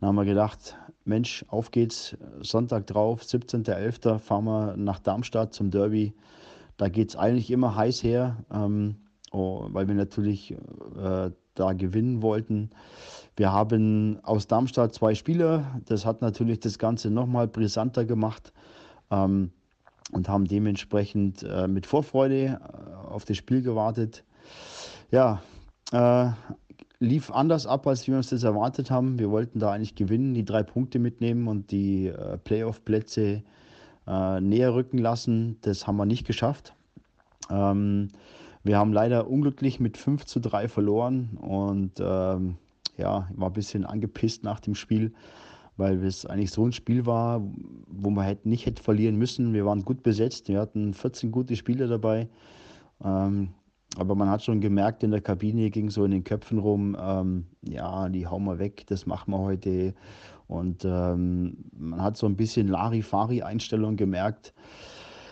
Dann haben wir gedacht, Mensch, auf geht's. Sonntag drauf, 17.11. fahren wir nach Darmstadt zum Derby. Da geht es eigentlich immer heiß her, ähm, oh, weil wir natürlich äh, da gewinnen wollten. Wir haben aus Darmstadt zwei Spieler. Das hat natürlich das Ganze nochmal brisanter gemacht. Ähm, und haben dementsprechend äh, mit Vorfreude äh, auf das Spiel gewartet. Ja, äh, lief anders ab, als wir uns das erwartet haben. Wir wollten da eigentlich gewinnen, die drei Punkte mitnehmen und die äh, Playoff-Plätze äh, näher rücken lassen. Das haben wir nicht geschafft. Ähm, wir haben leider unglücklich mit 5 zu 3 verloren und ähm, ja, war ein bisschen angepisst nach dem Spiel weil es eigentlich so ein Spiel war, wo man halt nicht hätte verlieren müssen. Wir waren gut besetzt, wir hatten 14 gute Spieler dabei. Ähm, aber man hat schon gemerkt, in der Kabine ging so in den Köpfen rum, ähm, ja, die hauen wir weg, das machen wir heute. Und ähm, man hat so ein bisschen Larifari-Einstellung gemerkt.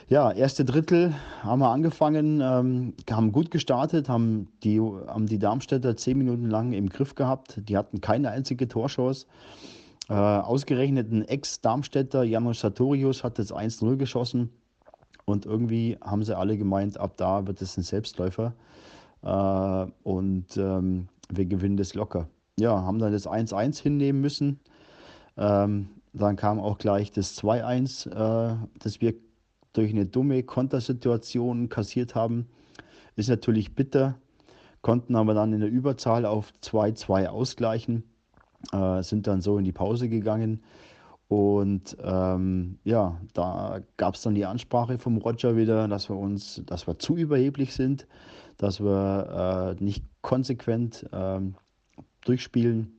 Ja, erste Drittel haben wir angefangen, ähm, haben gut gestartet, haben die, haben die Darmstädter zehn Minuten lang im Griff gehabt. Die hatten keine einzige Torchance. Äh, ausgerechnet ein Ex-Darmstädter, Janusz Sartorius, hat das 1-0 geschossen. Und irgendwie haben sie alle gemeint, ab da wird es ein Selbstläufer. Äh, und ähm, wir gewinnen das locker. Ja, haben dann das 1-1 hinnehmen müssen. Ähm, dann kam auch gleich das 2-1, äh, das wir durch eine dumme Kontersituation kassiert haben. Ist natürlich bitter, konnten aber dann in der Überzahl auf 2-2 ausgleichen äh, sind dann so in die Pause gegangen. Und ähm, ja, da gab es dann die Ansprache vom Roger wieder, dass wir uns, dass wir zu überheblich sind, dass wir äh, nicht konsequent äh, durchspielen.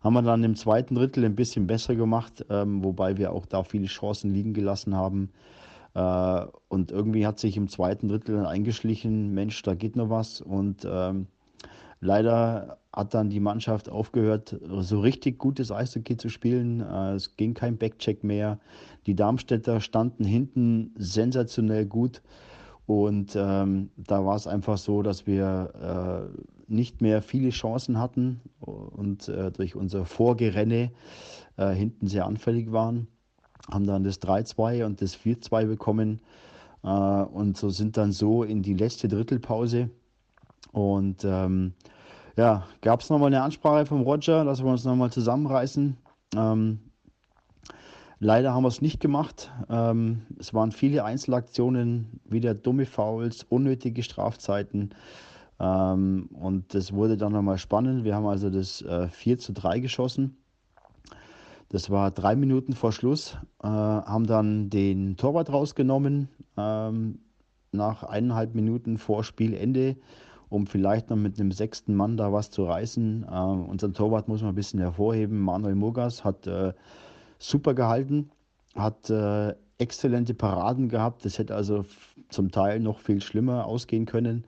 Haben wir dann im zweiten Drittel ein bisschen besser gemacht, ähm, wobei wir auch da viele Chancen liegen gelassen haben. Äh, und irgendwie hat sich im zweiten Drittel dann eingeschlichen, Mensch, da geht noch was. Und ähm, Leider hat dann die Mannschaft aufgehört, so richtig gutes Eishockey zu spielen. Äh, es ging kein Backcheck mehr. Die Darmstädter standen hinten sensationell gut. Und ähm, da war es einfach so, dass wir äh, nicht mehr viele Chancen hatten und äh, durch unser Vorgerenne äh, hinten sehr anfällig waren. Haben dann das 3-2 und das 4-2 bekommen äh, und so sind dann so in die letzte Drittelpause. Und ähm, ja, gab es nochmal eine Ansprache vom Roger, dass wir uns nochmal zusammenreißen. Ähm, leider haben wir es nicht gemacht. Ähm, es waren viele Einzelaktionen, wieder dumme Fouls, unnötige Strafzeiten. Ähm, und das wurde dann nochmal spannend. Wir haben also das äh, 4 zu 3 geschossen. Das war drei Minuten vor Schluss, äh, haben dann den Torwart rausgenommen ähm, nach eineinhalb Minuten vor Spielende um vielleicht noch mit einem sechsten Mann da was zu reißen. Äh, unseren Torwart muss man ein bisschen hervorheben. Manuel Murgas hat äh, super gehalten, hat äh, exzellente Paraden gehabt. Das hätte also zum Teil noch viel schlimmer ausgehen können.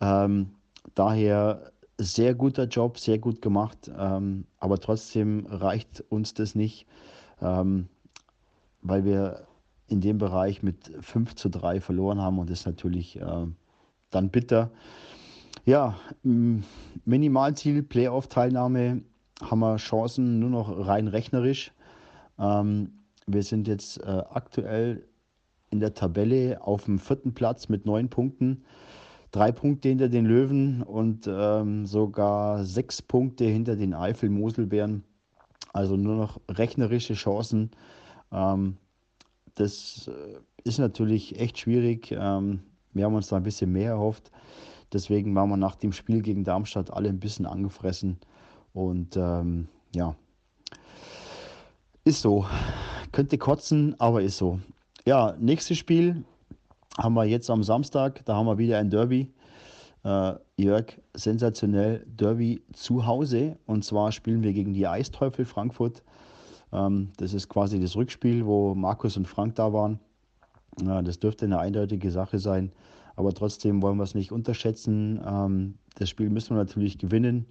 Ähm, daher sehr guter Job, sehr gut gemacht, ähm, aber trotzdem reicht uns das nicht, ähm, weil wir in dem Bereich mit 5 zu 3 verloren haben und das natürlich äh, dann bitter. Ja, Minimalziel, Playoff-Teilnahme haben wir Chancen nur noch rein rechnerisch. Ähm, wir sind jetzt äh, aktuell in der Tabelle auf dem vierten Platz mit neun Punkten. Drei Punkte hinter den Löwen und ähm, sogar sechs Punkte hinter den Eifel-Moselbären. Also nur noch rechnerische Chancen. Ähm, das äh, ist natürlich echt schwierig. Ähm, wir haben uns da ein bisschen mehr erhofft. Deswegen waren wir nach dem Spiel gegen Darmstadt alle ein bisschen angefressen. Und ähm, ja, Ist so. Könnte kotzen, aber ist so. Ja, nächstes Spiel haben wir jetzt am Samstag. Da haben wir wieder ein Derby. Äh, Jörg, sensationell Derby zu Hause. Und zwar spielen wir gegen die Eisteufel Frankfurt. Ähm, das ist quasi das Rückspiel, wo Markus und Frank da waren. Ja, das dürfte eine eindeutige Sache sein. Aber trotzdem wollen wir es nicht unterschätzen. Ähm, das Spiel müssen wir natürlich gewinnen.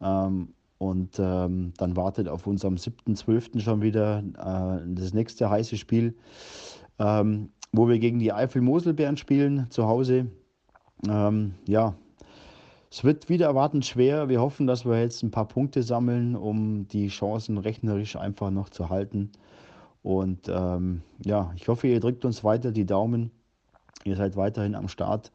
Ähm, und ähm, dann wartet auf uns am 7.12. schon wieder äh, das nächste heiße Spiel, ähm, wo wir gegen die Eifel-Moselbären spielen, zu Hause. Ähm, ja, es wird wieder erwartend schwer. Wir hoffen, dass wir jetzt ein paar Punkte sammeln, um die Chancen rechnerisch einfach noch zu halten. Und ähm, ja, ich hoffe, ihr drückt uns weiter die Daumen. Ihr seid weiterhin am Start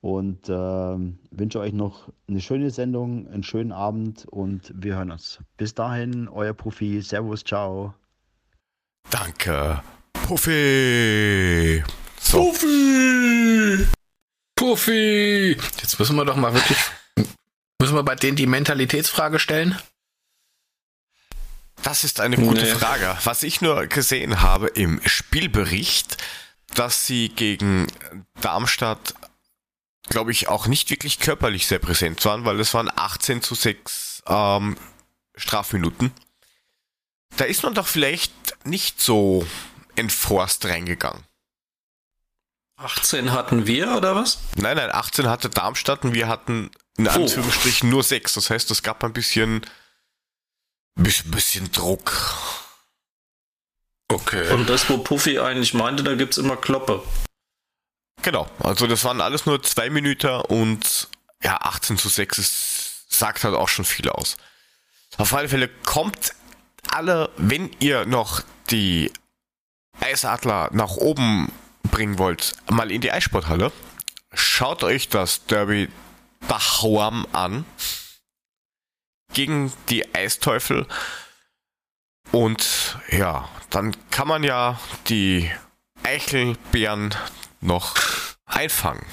und ähm, wünsche euch noch eine schöne Sendung, einen schönen Abend und wir hören uns. Bis dahin, euer Profi. Servus, ciao.
Danke, Puffy.
So. Puffy! Puffy! Jetzt müssen wir doch mal wirklich. Müssen wir bei denen die Mentalitätsfrage stellen?
Das ist eine gute nee. Frage. Was ich nur gesehen habe im Spielbericht, dass sie gegen Darmstadt, glaube ich, auch nicht wirklich körperlich sehr präsent waren, weil es waren 18 zu 6 ähm, Strafminuten. Da ist man doch vielleicht nicht so enforced reingegangen.
18 hatten wir, oder was?
Nein, nein, 18 hatte Darmstadt und wir hatten in Anführungsstrichen nur 6. Das heißt, es gab ein bisschen, bisschen, bisschen Druck.
Okay. Und das, wo Puffy eigentlich meinte, da gibt es immer Kloppe.
Genau, also das waren alles nur zwei Minuten und ja, 18 zu 6 ist, sagt halt auch schon viel aus. Auf alle Fälle kommt alle, wenn ihr noch die Eisadler nach oben bringen wollt, mal in die Eissporthalle. Schaut euch das Derby Dachauam an gegen die Eisteufel. Und ja, dann kann man ja die Eichelbeeren noch einfangen.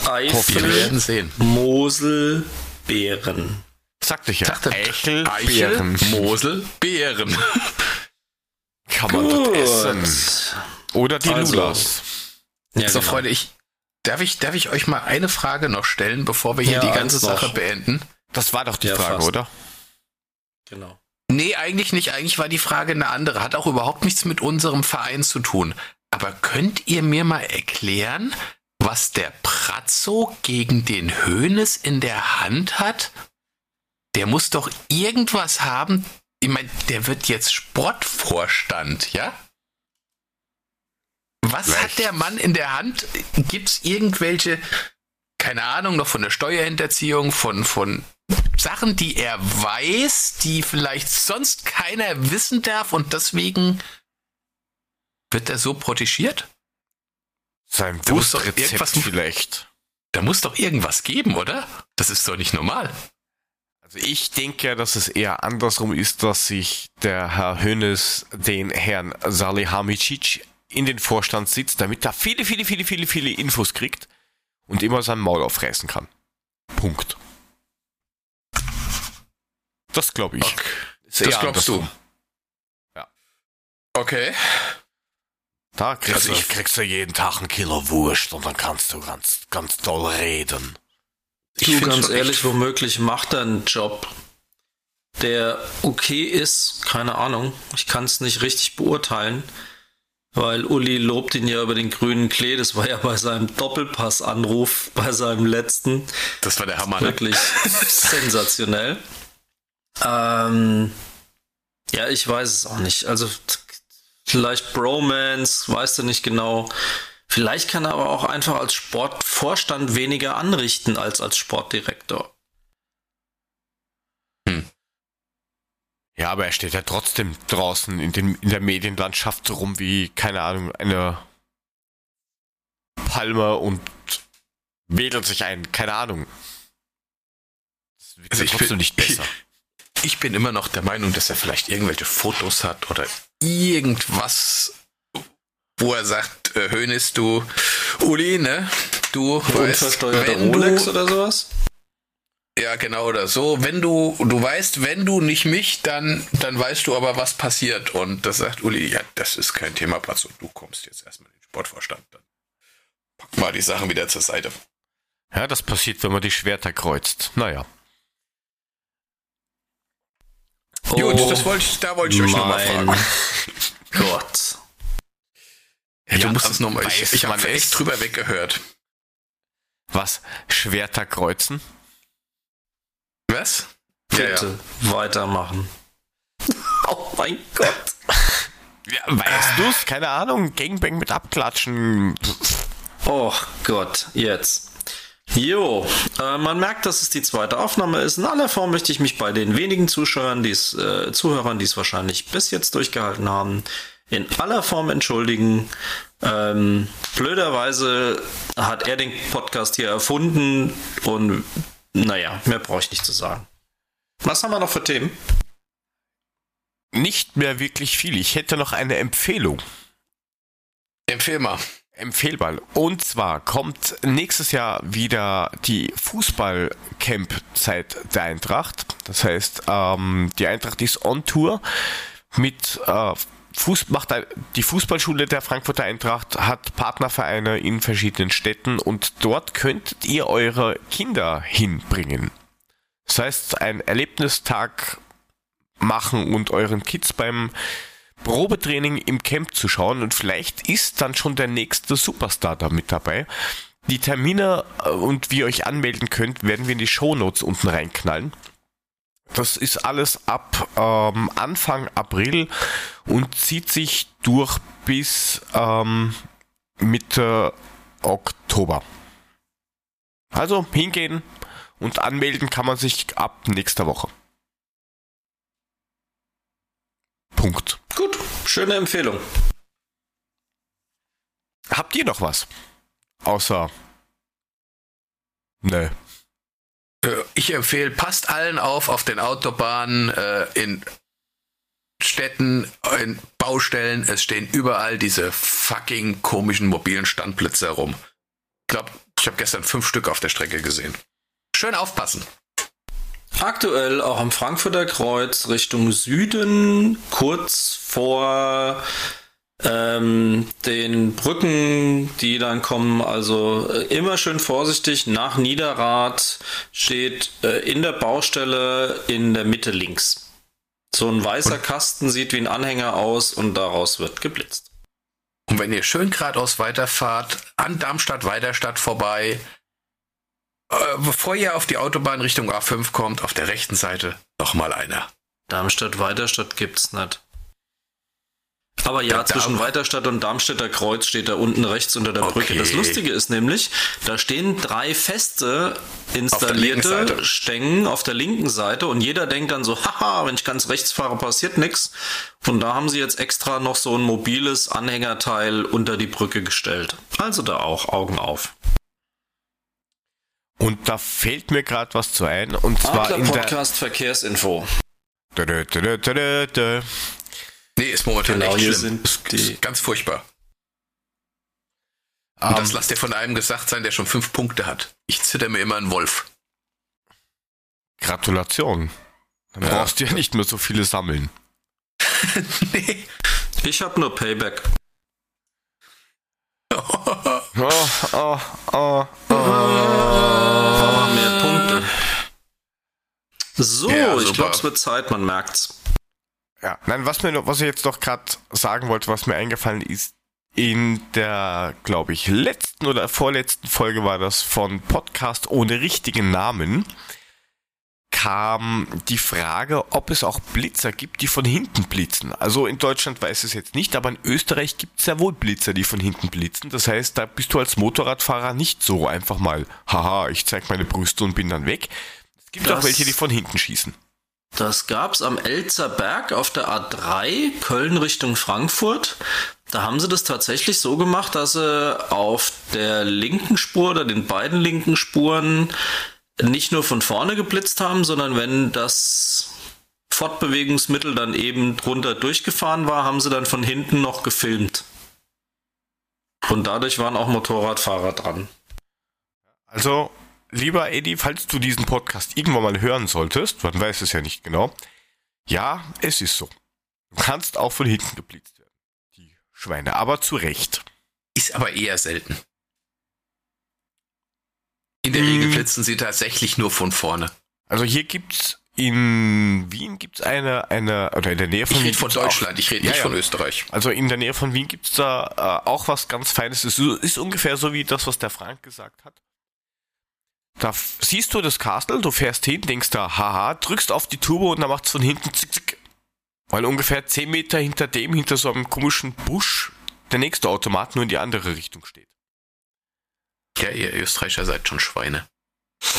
Eifel, wir werden sehen. Mosel, Beeren.
Sagte ich ja.
Sagte Eichel, Eichel Beeren.
Mosel, Beeren.
Kann man Gut. das essen. Oder die also, Lulas.
Ja, so, genau. Freunde, ich, darf ich, darf ich euch mal eine Frage noch stellen, bevor wir hier ja, die ganze Sache beenden?
Das war doch die ja, Frage, fast. oder?
Genau. Nee, eigentlich nicht. Eigentlich war die Frage eine andere. Hat auch überhaupt nichts mit unserem Verein zu tun. Aber könnt ihr mir mal erklären, was der Pratzo gegen den Hönes in der Hand hat? Der muss doch irgendwas haben. Ich meine, der wird jetzt Sportvorstand, ja? Was Recht. hat der Mann in der Hand? Gibt es irgendwelche, keine Ahnung, noch von der Steuerhinterziehung, von, von Sachen, die er weiß, die vielleicht sonst keiner wissen darf und deswegen wird er so protegiert?
Sein Wurstrezept vielleicht.
Da muss doch irgendwas geben, oder? Das ist doch nicht normal.
Also ich denke, dass es eher andersrum ist, dass sich der Herr Hönes den Herrn Salihamidzic in den Vorstand sitzt, damit er viele, viele, viele, viele, viele Infos kriegt und immer sein Maul aufreißen kann. Punkt. Das glaube ich. Okay.
Das glaubst du.
Ja.
Okay.
Da kriegst, also, du, kriegst du jeden Tag ein Kilo Wurst und dann kannst du ganz, ganz toll reden.
Ich du, ganz ehrlich, womöglich macht er einen Job, der okay ist, keine Ahnung. Ich kann es nicht richtig beurteilen, weil Uli lobt ihn ja über den grünen Klee. Das war ja bei seinem Doppelpass-Anruf, bei seinem letzten.
Das war der Hammer. Ne?
Wirklich <laughs> sensationell. Ähm, ja, ich weiß es auch nicht. Also vielleicht Bromance, weißt du nicht genau. Vielleicht kann er aber auch einfach als Sportvorstand weniger anrichten als als Sportdirektor.
Hm. Ja, aber er steht ja trotzdem draußen in, den, in der Medienlandschaft so rum wie, keine Ahnung, eine Palme und wedelt sich ein, keine Ahnung.
Das wird also ja trotzdem bin, nicht besser. <laughs> ich bin immer noch der Meinung, dass er vielleicht irgendwelche Fotos hat oder irgendwas, wo er sagt, äh, Hönes, du, Uli, ne? Du,
unversteuerter Rolex oder sowas?
Ja, genau oder so. Wenn du, du weißt, wenn du nicht mich, dann, dann weißt du aber, was passiert. Und das sagt Uli, ja, das ist kein Thema, Platz und du kommst jetzt erstmal in den Sportvorstand. Dann pack mal die Sachen wieder zur Seite.
Ja, das passiert, wenn man die Schwerter kreuzt. Naja.
Gut, das wollte ich, da wollte ich euch nochmal fragen. <laughs>
Gott.
Ja, du
Ja,
musst es nochmal. Ich, ich habe
es?
echt drüber weggehört.
Was? Schwerter kreuzen?
Was? Ja, ja.
Bitte weitermachen. <laughs> Oh mein Gott.
Ja, weißt du's? Keine Ahnung. Gangbang mit Abklatschen.
Oh Gott, jetzt. Jo, äh, man merkt, dass es die zweite Aufnahme ist. In aller Form möchte ich mich bei den wenigen Zuschauern, die's, äh, Zuhörern, die es wahrscheinlich bis jetzt durchgehalten haben, in aller Form entschuldigen. Ähm, blöderweise hat er den Podcast hier erfunden und naja, mehr brauche ich nicht zu sagen. Was haben wir noch für Themen?
Nicht mehr wirklich viel. Ich hätte noch eine Empfehlung.
Empfehl mal.
Empfehlbar. Und zwar kommt nächstes Jahr wieder die Fußball-Camp-Zeit der Eintracht. Das heißt, ähm, die Eintracht ist on Tour mit äh, Fuß macht die Fußballschule der Frankfurter Eintracht hat Partnervereine in verschiedenen Städten und dort könntet ihr eure Kinder hinbringen. Das heißt, ein Erlebnistag machen und euren Kids beim Probetraining im Camp zu schauen und vielleicht ist dann schon der nächste Superstar da mit dabei. Die Termine äh, und wie ihr euch anmelden könnt, werden wir in die Shownotes unten reinknallen. Das ist alles ab ähm, Anfang April und zieht sich durch bis ähm, Mitte Oktober. Also hingehen und anmelden kann man sich ab nächster Woche. Punkt.
Gut, schöne Empfehlung.
Habt ihr noch was? Außer. Nö.
Äh, Ich empfehle, passt allen auf auf den Autobahnen, äh, in Städten, in Baustellen. Es stehen überall diese fucking komischen mobilen Standblitze herum. Ich glaube, ich habe gestern fünf Stück auf der Strecke gesehen. Schön aufpassen.
Aktuell auch am Frankfurter Kreuz Richtung Süden, kurz vor ähm, den Brücken, die dann kommen. Also äh, immer schön vorsichtig. Nach Niederrad steht äh, in der Baustelle in der Mitte links. So ein weißer Kasten sieht wie ein Anhänger aus und daraus wird geblitzt.
Und wenn ihr schön geradeaus weiterfahrt, an Darmstadt-Weiterstadt vorbei, bevor ihr auf die Autobahn Richtung A5 kommt, auf der rechten Seite nochmal einer.
Darmstadt Weiterstadt gibt's nicht. Aber ja,
Da-
zwischen Weiterstadt und Darmstädter Kreuz steht da unten rechts unter der Brücke.
Okay.
Das Lustige ist nämlich, da stehen drei feste installierte. Stängen auf der linken Seite und jeder denkt dann so, <laughs> haha, wenn ich ganz rechts fahre, passiert nichts. Und da haben sie jetzt extra noch so ein mobiles Anhängerteil unter die Brücke gestellt. Also da auch Augen auf.
Und da fällt mir gerade was zu ein. Und zwar
Adler
in der.
Podcast Verkehrsinfo.
Dö, dö, dö.
Nee, ist momentan
Genau,
echt schlimm.
sind
Ist-
die-
ist ganz furchtbar. Und
Ähm,
das lasst ihr von einem gesagt sein, der schon fünf Punkte hat. Ich zitter mir immer einen Wolf.
Gratulation. Dann
Ja.
brauchst du ja nicht mehr so viele sammeln.
nee. <laughs>
Ich habe nur Payback.
Oh, oh, oh, oh.
Aber mehr Punkte. So,
Ja,
ich glaube, es wird Zeit, man merkt's.
Ja, nein, was mir was ich jetzt noch gerade sagen wollte, was mir eingefallen ist, in der, glaube ich, letzten oder vorletzten Folge war das von Podcast ohne richtigen Namen, kam die Frage, ob es auch Blitzer gibt, die von hinten blitzen. Also in Deutschland weiß es jetzt nicht, aber in Österreich gibt es ja wohl Blitzer, die von hinten blitzen. Das heißt, da bist du als Motorradfahrer nicht so einfach mal, haha, ich zeig meine Brüste und bin dann weg. Es gibt auch
Das-
welche, die von hinten schießen.
Das gab's am Elzer Berg auf der A3, Köln Richtung Frankfurt. Da haben sie das tatsächlich so gemacht, dass sie auf der linken Spur oder den beiden linken Spuren nicht nur von vorne geblitzt haben, sondern wenn das Fortbewegungsmittel dann eben drunter durchgefahren war, haben sie dann von hinten noch gefilmt. Und dadurch waren auch Motorradfahrer dran.
Also, lieber Eddie, falls du diesen Podcast irgendwann mal hören solltest, man weiß es ja nicht genau, ja, es ist so. Du kannst auch von hinten geblitzt werden. Die Schweine, aber zu Recht.
Ist aber eher selten. In der Regel blitzen sie tatsächlich nur von vorne.
Also hier gibt's in Wien gibt's eine, eine, oder in der Nähe von
Ich
Wien
rede von
gibt's auch-
Deutschland, ich rede
Ja,
nicht
ja.
von Österreich.
Also in der Nähe von Wien gibt's da äh, auch was ganz Feines. Es ist, ist ungefähr so wie das, was der Frank gesagt hat. Da siehst du das Castle, du fährst hin, denkst da, haha, drückst auf die Tube und dann macht's von hinten zick, zick. Weil ungefähr 10 Meter hinter dem, hinter so einem komischen Busch, der nächste Automat nur in die andere Richtung steht.
Ja, ihr Österreicher seid schon Schweine.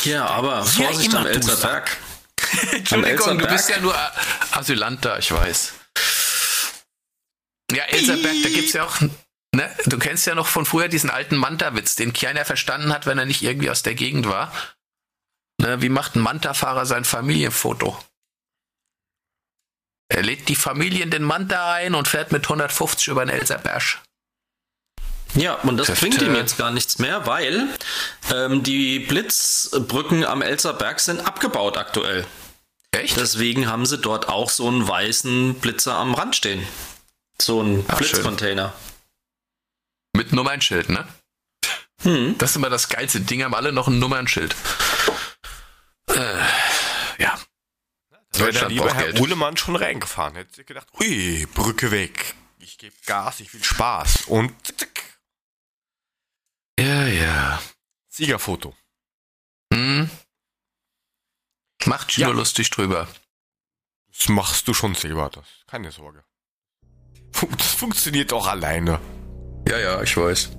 Ja, aber Vorsicht
immer
am
du
Elzerberg. <laughs>
Entschuldigung, du bist ja nur Asylant da, ich weiß. Ja, Elserberg, da gibt's ja auch, ne, du kennst ja noch von früher diesen alten Manta-Witz, den keiner verstanden hat, wenn er nicht irgendwie aus der Gegend war. Ne, wie macht ein Manta-Fahrer sein Familienfoto? Er lädt die Familie in den Manta ein und fährt mit 150 über den Elserberg.
Ja, und das
Tüft,
bringt ihm jetzt gar nichts mehr, weil ähm, die Blitzbrücken am Elzerberg sind abgebaut aktuell.
Echt?
Deswegen haben sie dort auch so einen weißen Blitzer am Rand stehen. So ein
Ach, schön.
Blitzcontainer.
Mit Nummernschild, ne?
Hm.
Das ist immer das geilste Ding, haben alle noch ein Nummernschild. Äh, ja.
Da wäre der
Deutschland
liebe
braucht
Herr
Geld.
Uhlemann schon reingefahren. Hätte sich gedacht, ui, Brücke weg. Ich gebe Gas, ich will Spaß. Und zick, zick.
Ja, ja.
Siegerfoto.
Hm. Macht Gino
Ja.
lustig drüber.
Das machst du schon selber, das. Keine Sorge. Das funktioniert auch alleine.
Ja, ja, ich weiß.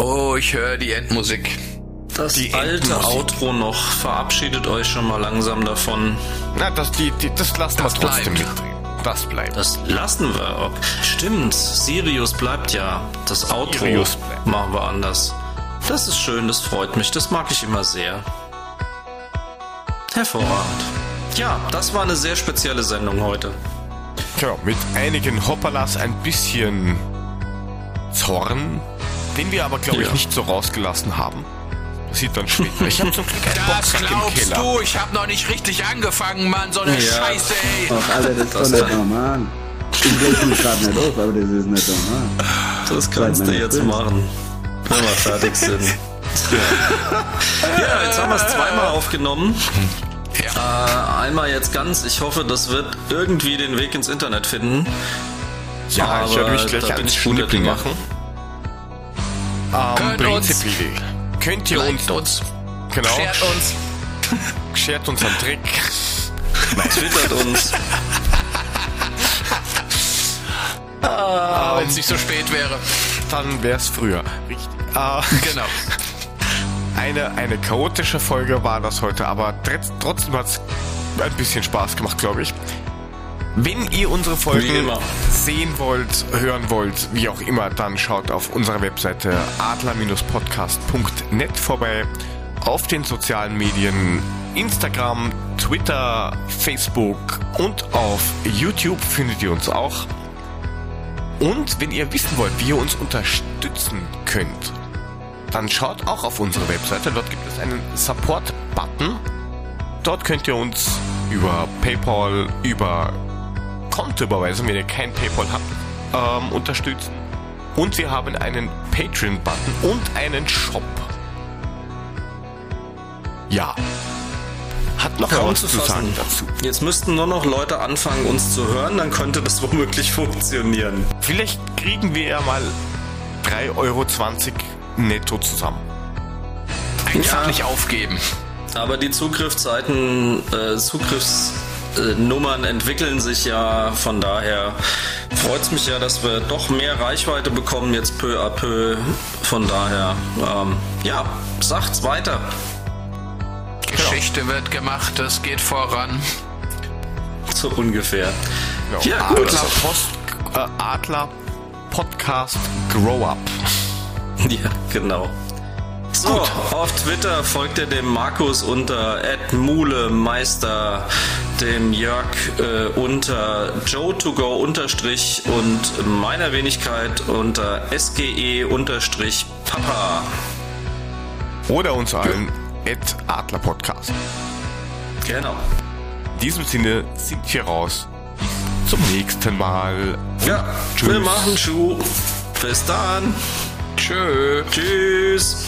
Oh, ich höre die Endmusik.
Das
Die
alte
Endmusik.
Outro noch. Verabschiedet euch schon mal langsam davon.
Na, das, die, die, das lassen
Das
wir trotzdem
bleibt.
mitdrehen. Das bleibt.
Das lassen wir. Okay. Stimmt, Sirius bleibt ja. Das
Sirius bleibt.
machen wir anders. Das ist schön, das freut mich. Das mag ich immer sehr. Hervorragend. Ja, das war eine sehr spezielle Sendung heute.
Tja, mit einigen Hoppalas ein bisschen Zorn, den wir aber, glaube ich,
Ja.
nicht so rausgelassen haben. Das sieht dann später. Ich habe zum Glück einen Boxsack im Keller.
Ich habe noch nicht richtig angefangen, Mann. So eine
Ja.
Scheiße, ey.
Ach, Alter, das ist doch nicht normal. Ich reg mich gerade nicht auf, aber das ist nicht normal.
Das kannst du jetzt
Stimme.
machen, wenn wir fertig sind. <laughs> ja, jetzt haben wir es zweimal aufgenommen.
Ja.
Äh, einmal jetzt ganz. Ich hoffe, das wird irgendwie den Weg ins Internet finden.
Ja, ich
Aber
werde mich gleich
ich
Schnippel
Dinge.
machen. Ähm, prinzipiell könnt ihr uns,
Liked uns.
genau,
Schert uns. <laughs>
shared uns einen Trick.
Twittert uns.
Ah, wenn es nicht so spät wäre.
Dann wäre es früher. Richtig. Äh,
Genau. <laughs>
eine, eine chaotische Folge war das heute, aber tr- trotzdem hat es ein bisschen Spaß gemacht, glaube ich. Wenn ihr unsere Folgen sehen wollt, hören wollt, wie auch immer, dann schaut auf unserer Webseite adler-podcast.net vorbei. Auf den sozialen Medien Instagram, Twitter, Facebook und auf YouTube findet ihr uns auch. Und wenn ihr wissen wollt, wie ihr uns unterstützen könnt, dann schaut auch auf unsere Webseite. Dort gibt es einen Support-Button. Dort könnt ihr uns über PayPal, über Kontoüberweisung, wenn ihr kein PayPal habt, ähm, unterstützen. Und wir haben einen Patreon-Button und einen Shop. Ja. Hat noch was zu sagen dazu.
Jetzt müssten nur noch Leute anfangen, uns zu hören, dann könnte das <laughs> womöglich funktionieren.
Vielleicht kriegen wir ja mal 3,20 Euro netto zusammen.
Einfach
Ja.
nicht aufgeben.
Aber die Zugriffszeiten, äh, Zugriffsnummern entwickeln sich ja. Von daher freut es mich ja, dass wir doch mehr Reichweite bekommen, jetzt peu à peu. Von daher, ähm, ja, sagt's weiter.
Geschichte wird gemacht, es geht voran.
So ungefähr.
Genau.
Ja, gut.
Adler, Post, äh, Adler Podcast Grow Up. <laughs>
Ja, genau. So, auf Twitter folgt ihr dem Markus unter @mulemeister, dem Jörg äh, unter joe2go unterstrich und meiner Wenigkeit unter sge unterstrich papa.
oder uns allen at Adler Podcast.
Genau.
In diesem Sinne sind wir raus. Zum nächsten Mal.
Ja,
Tschüss.
wir machen Schuh. Bis dann.
Tschö.
Tschüss.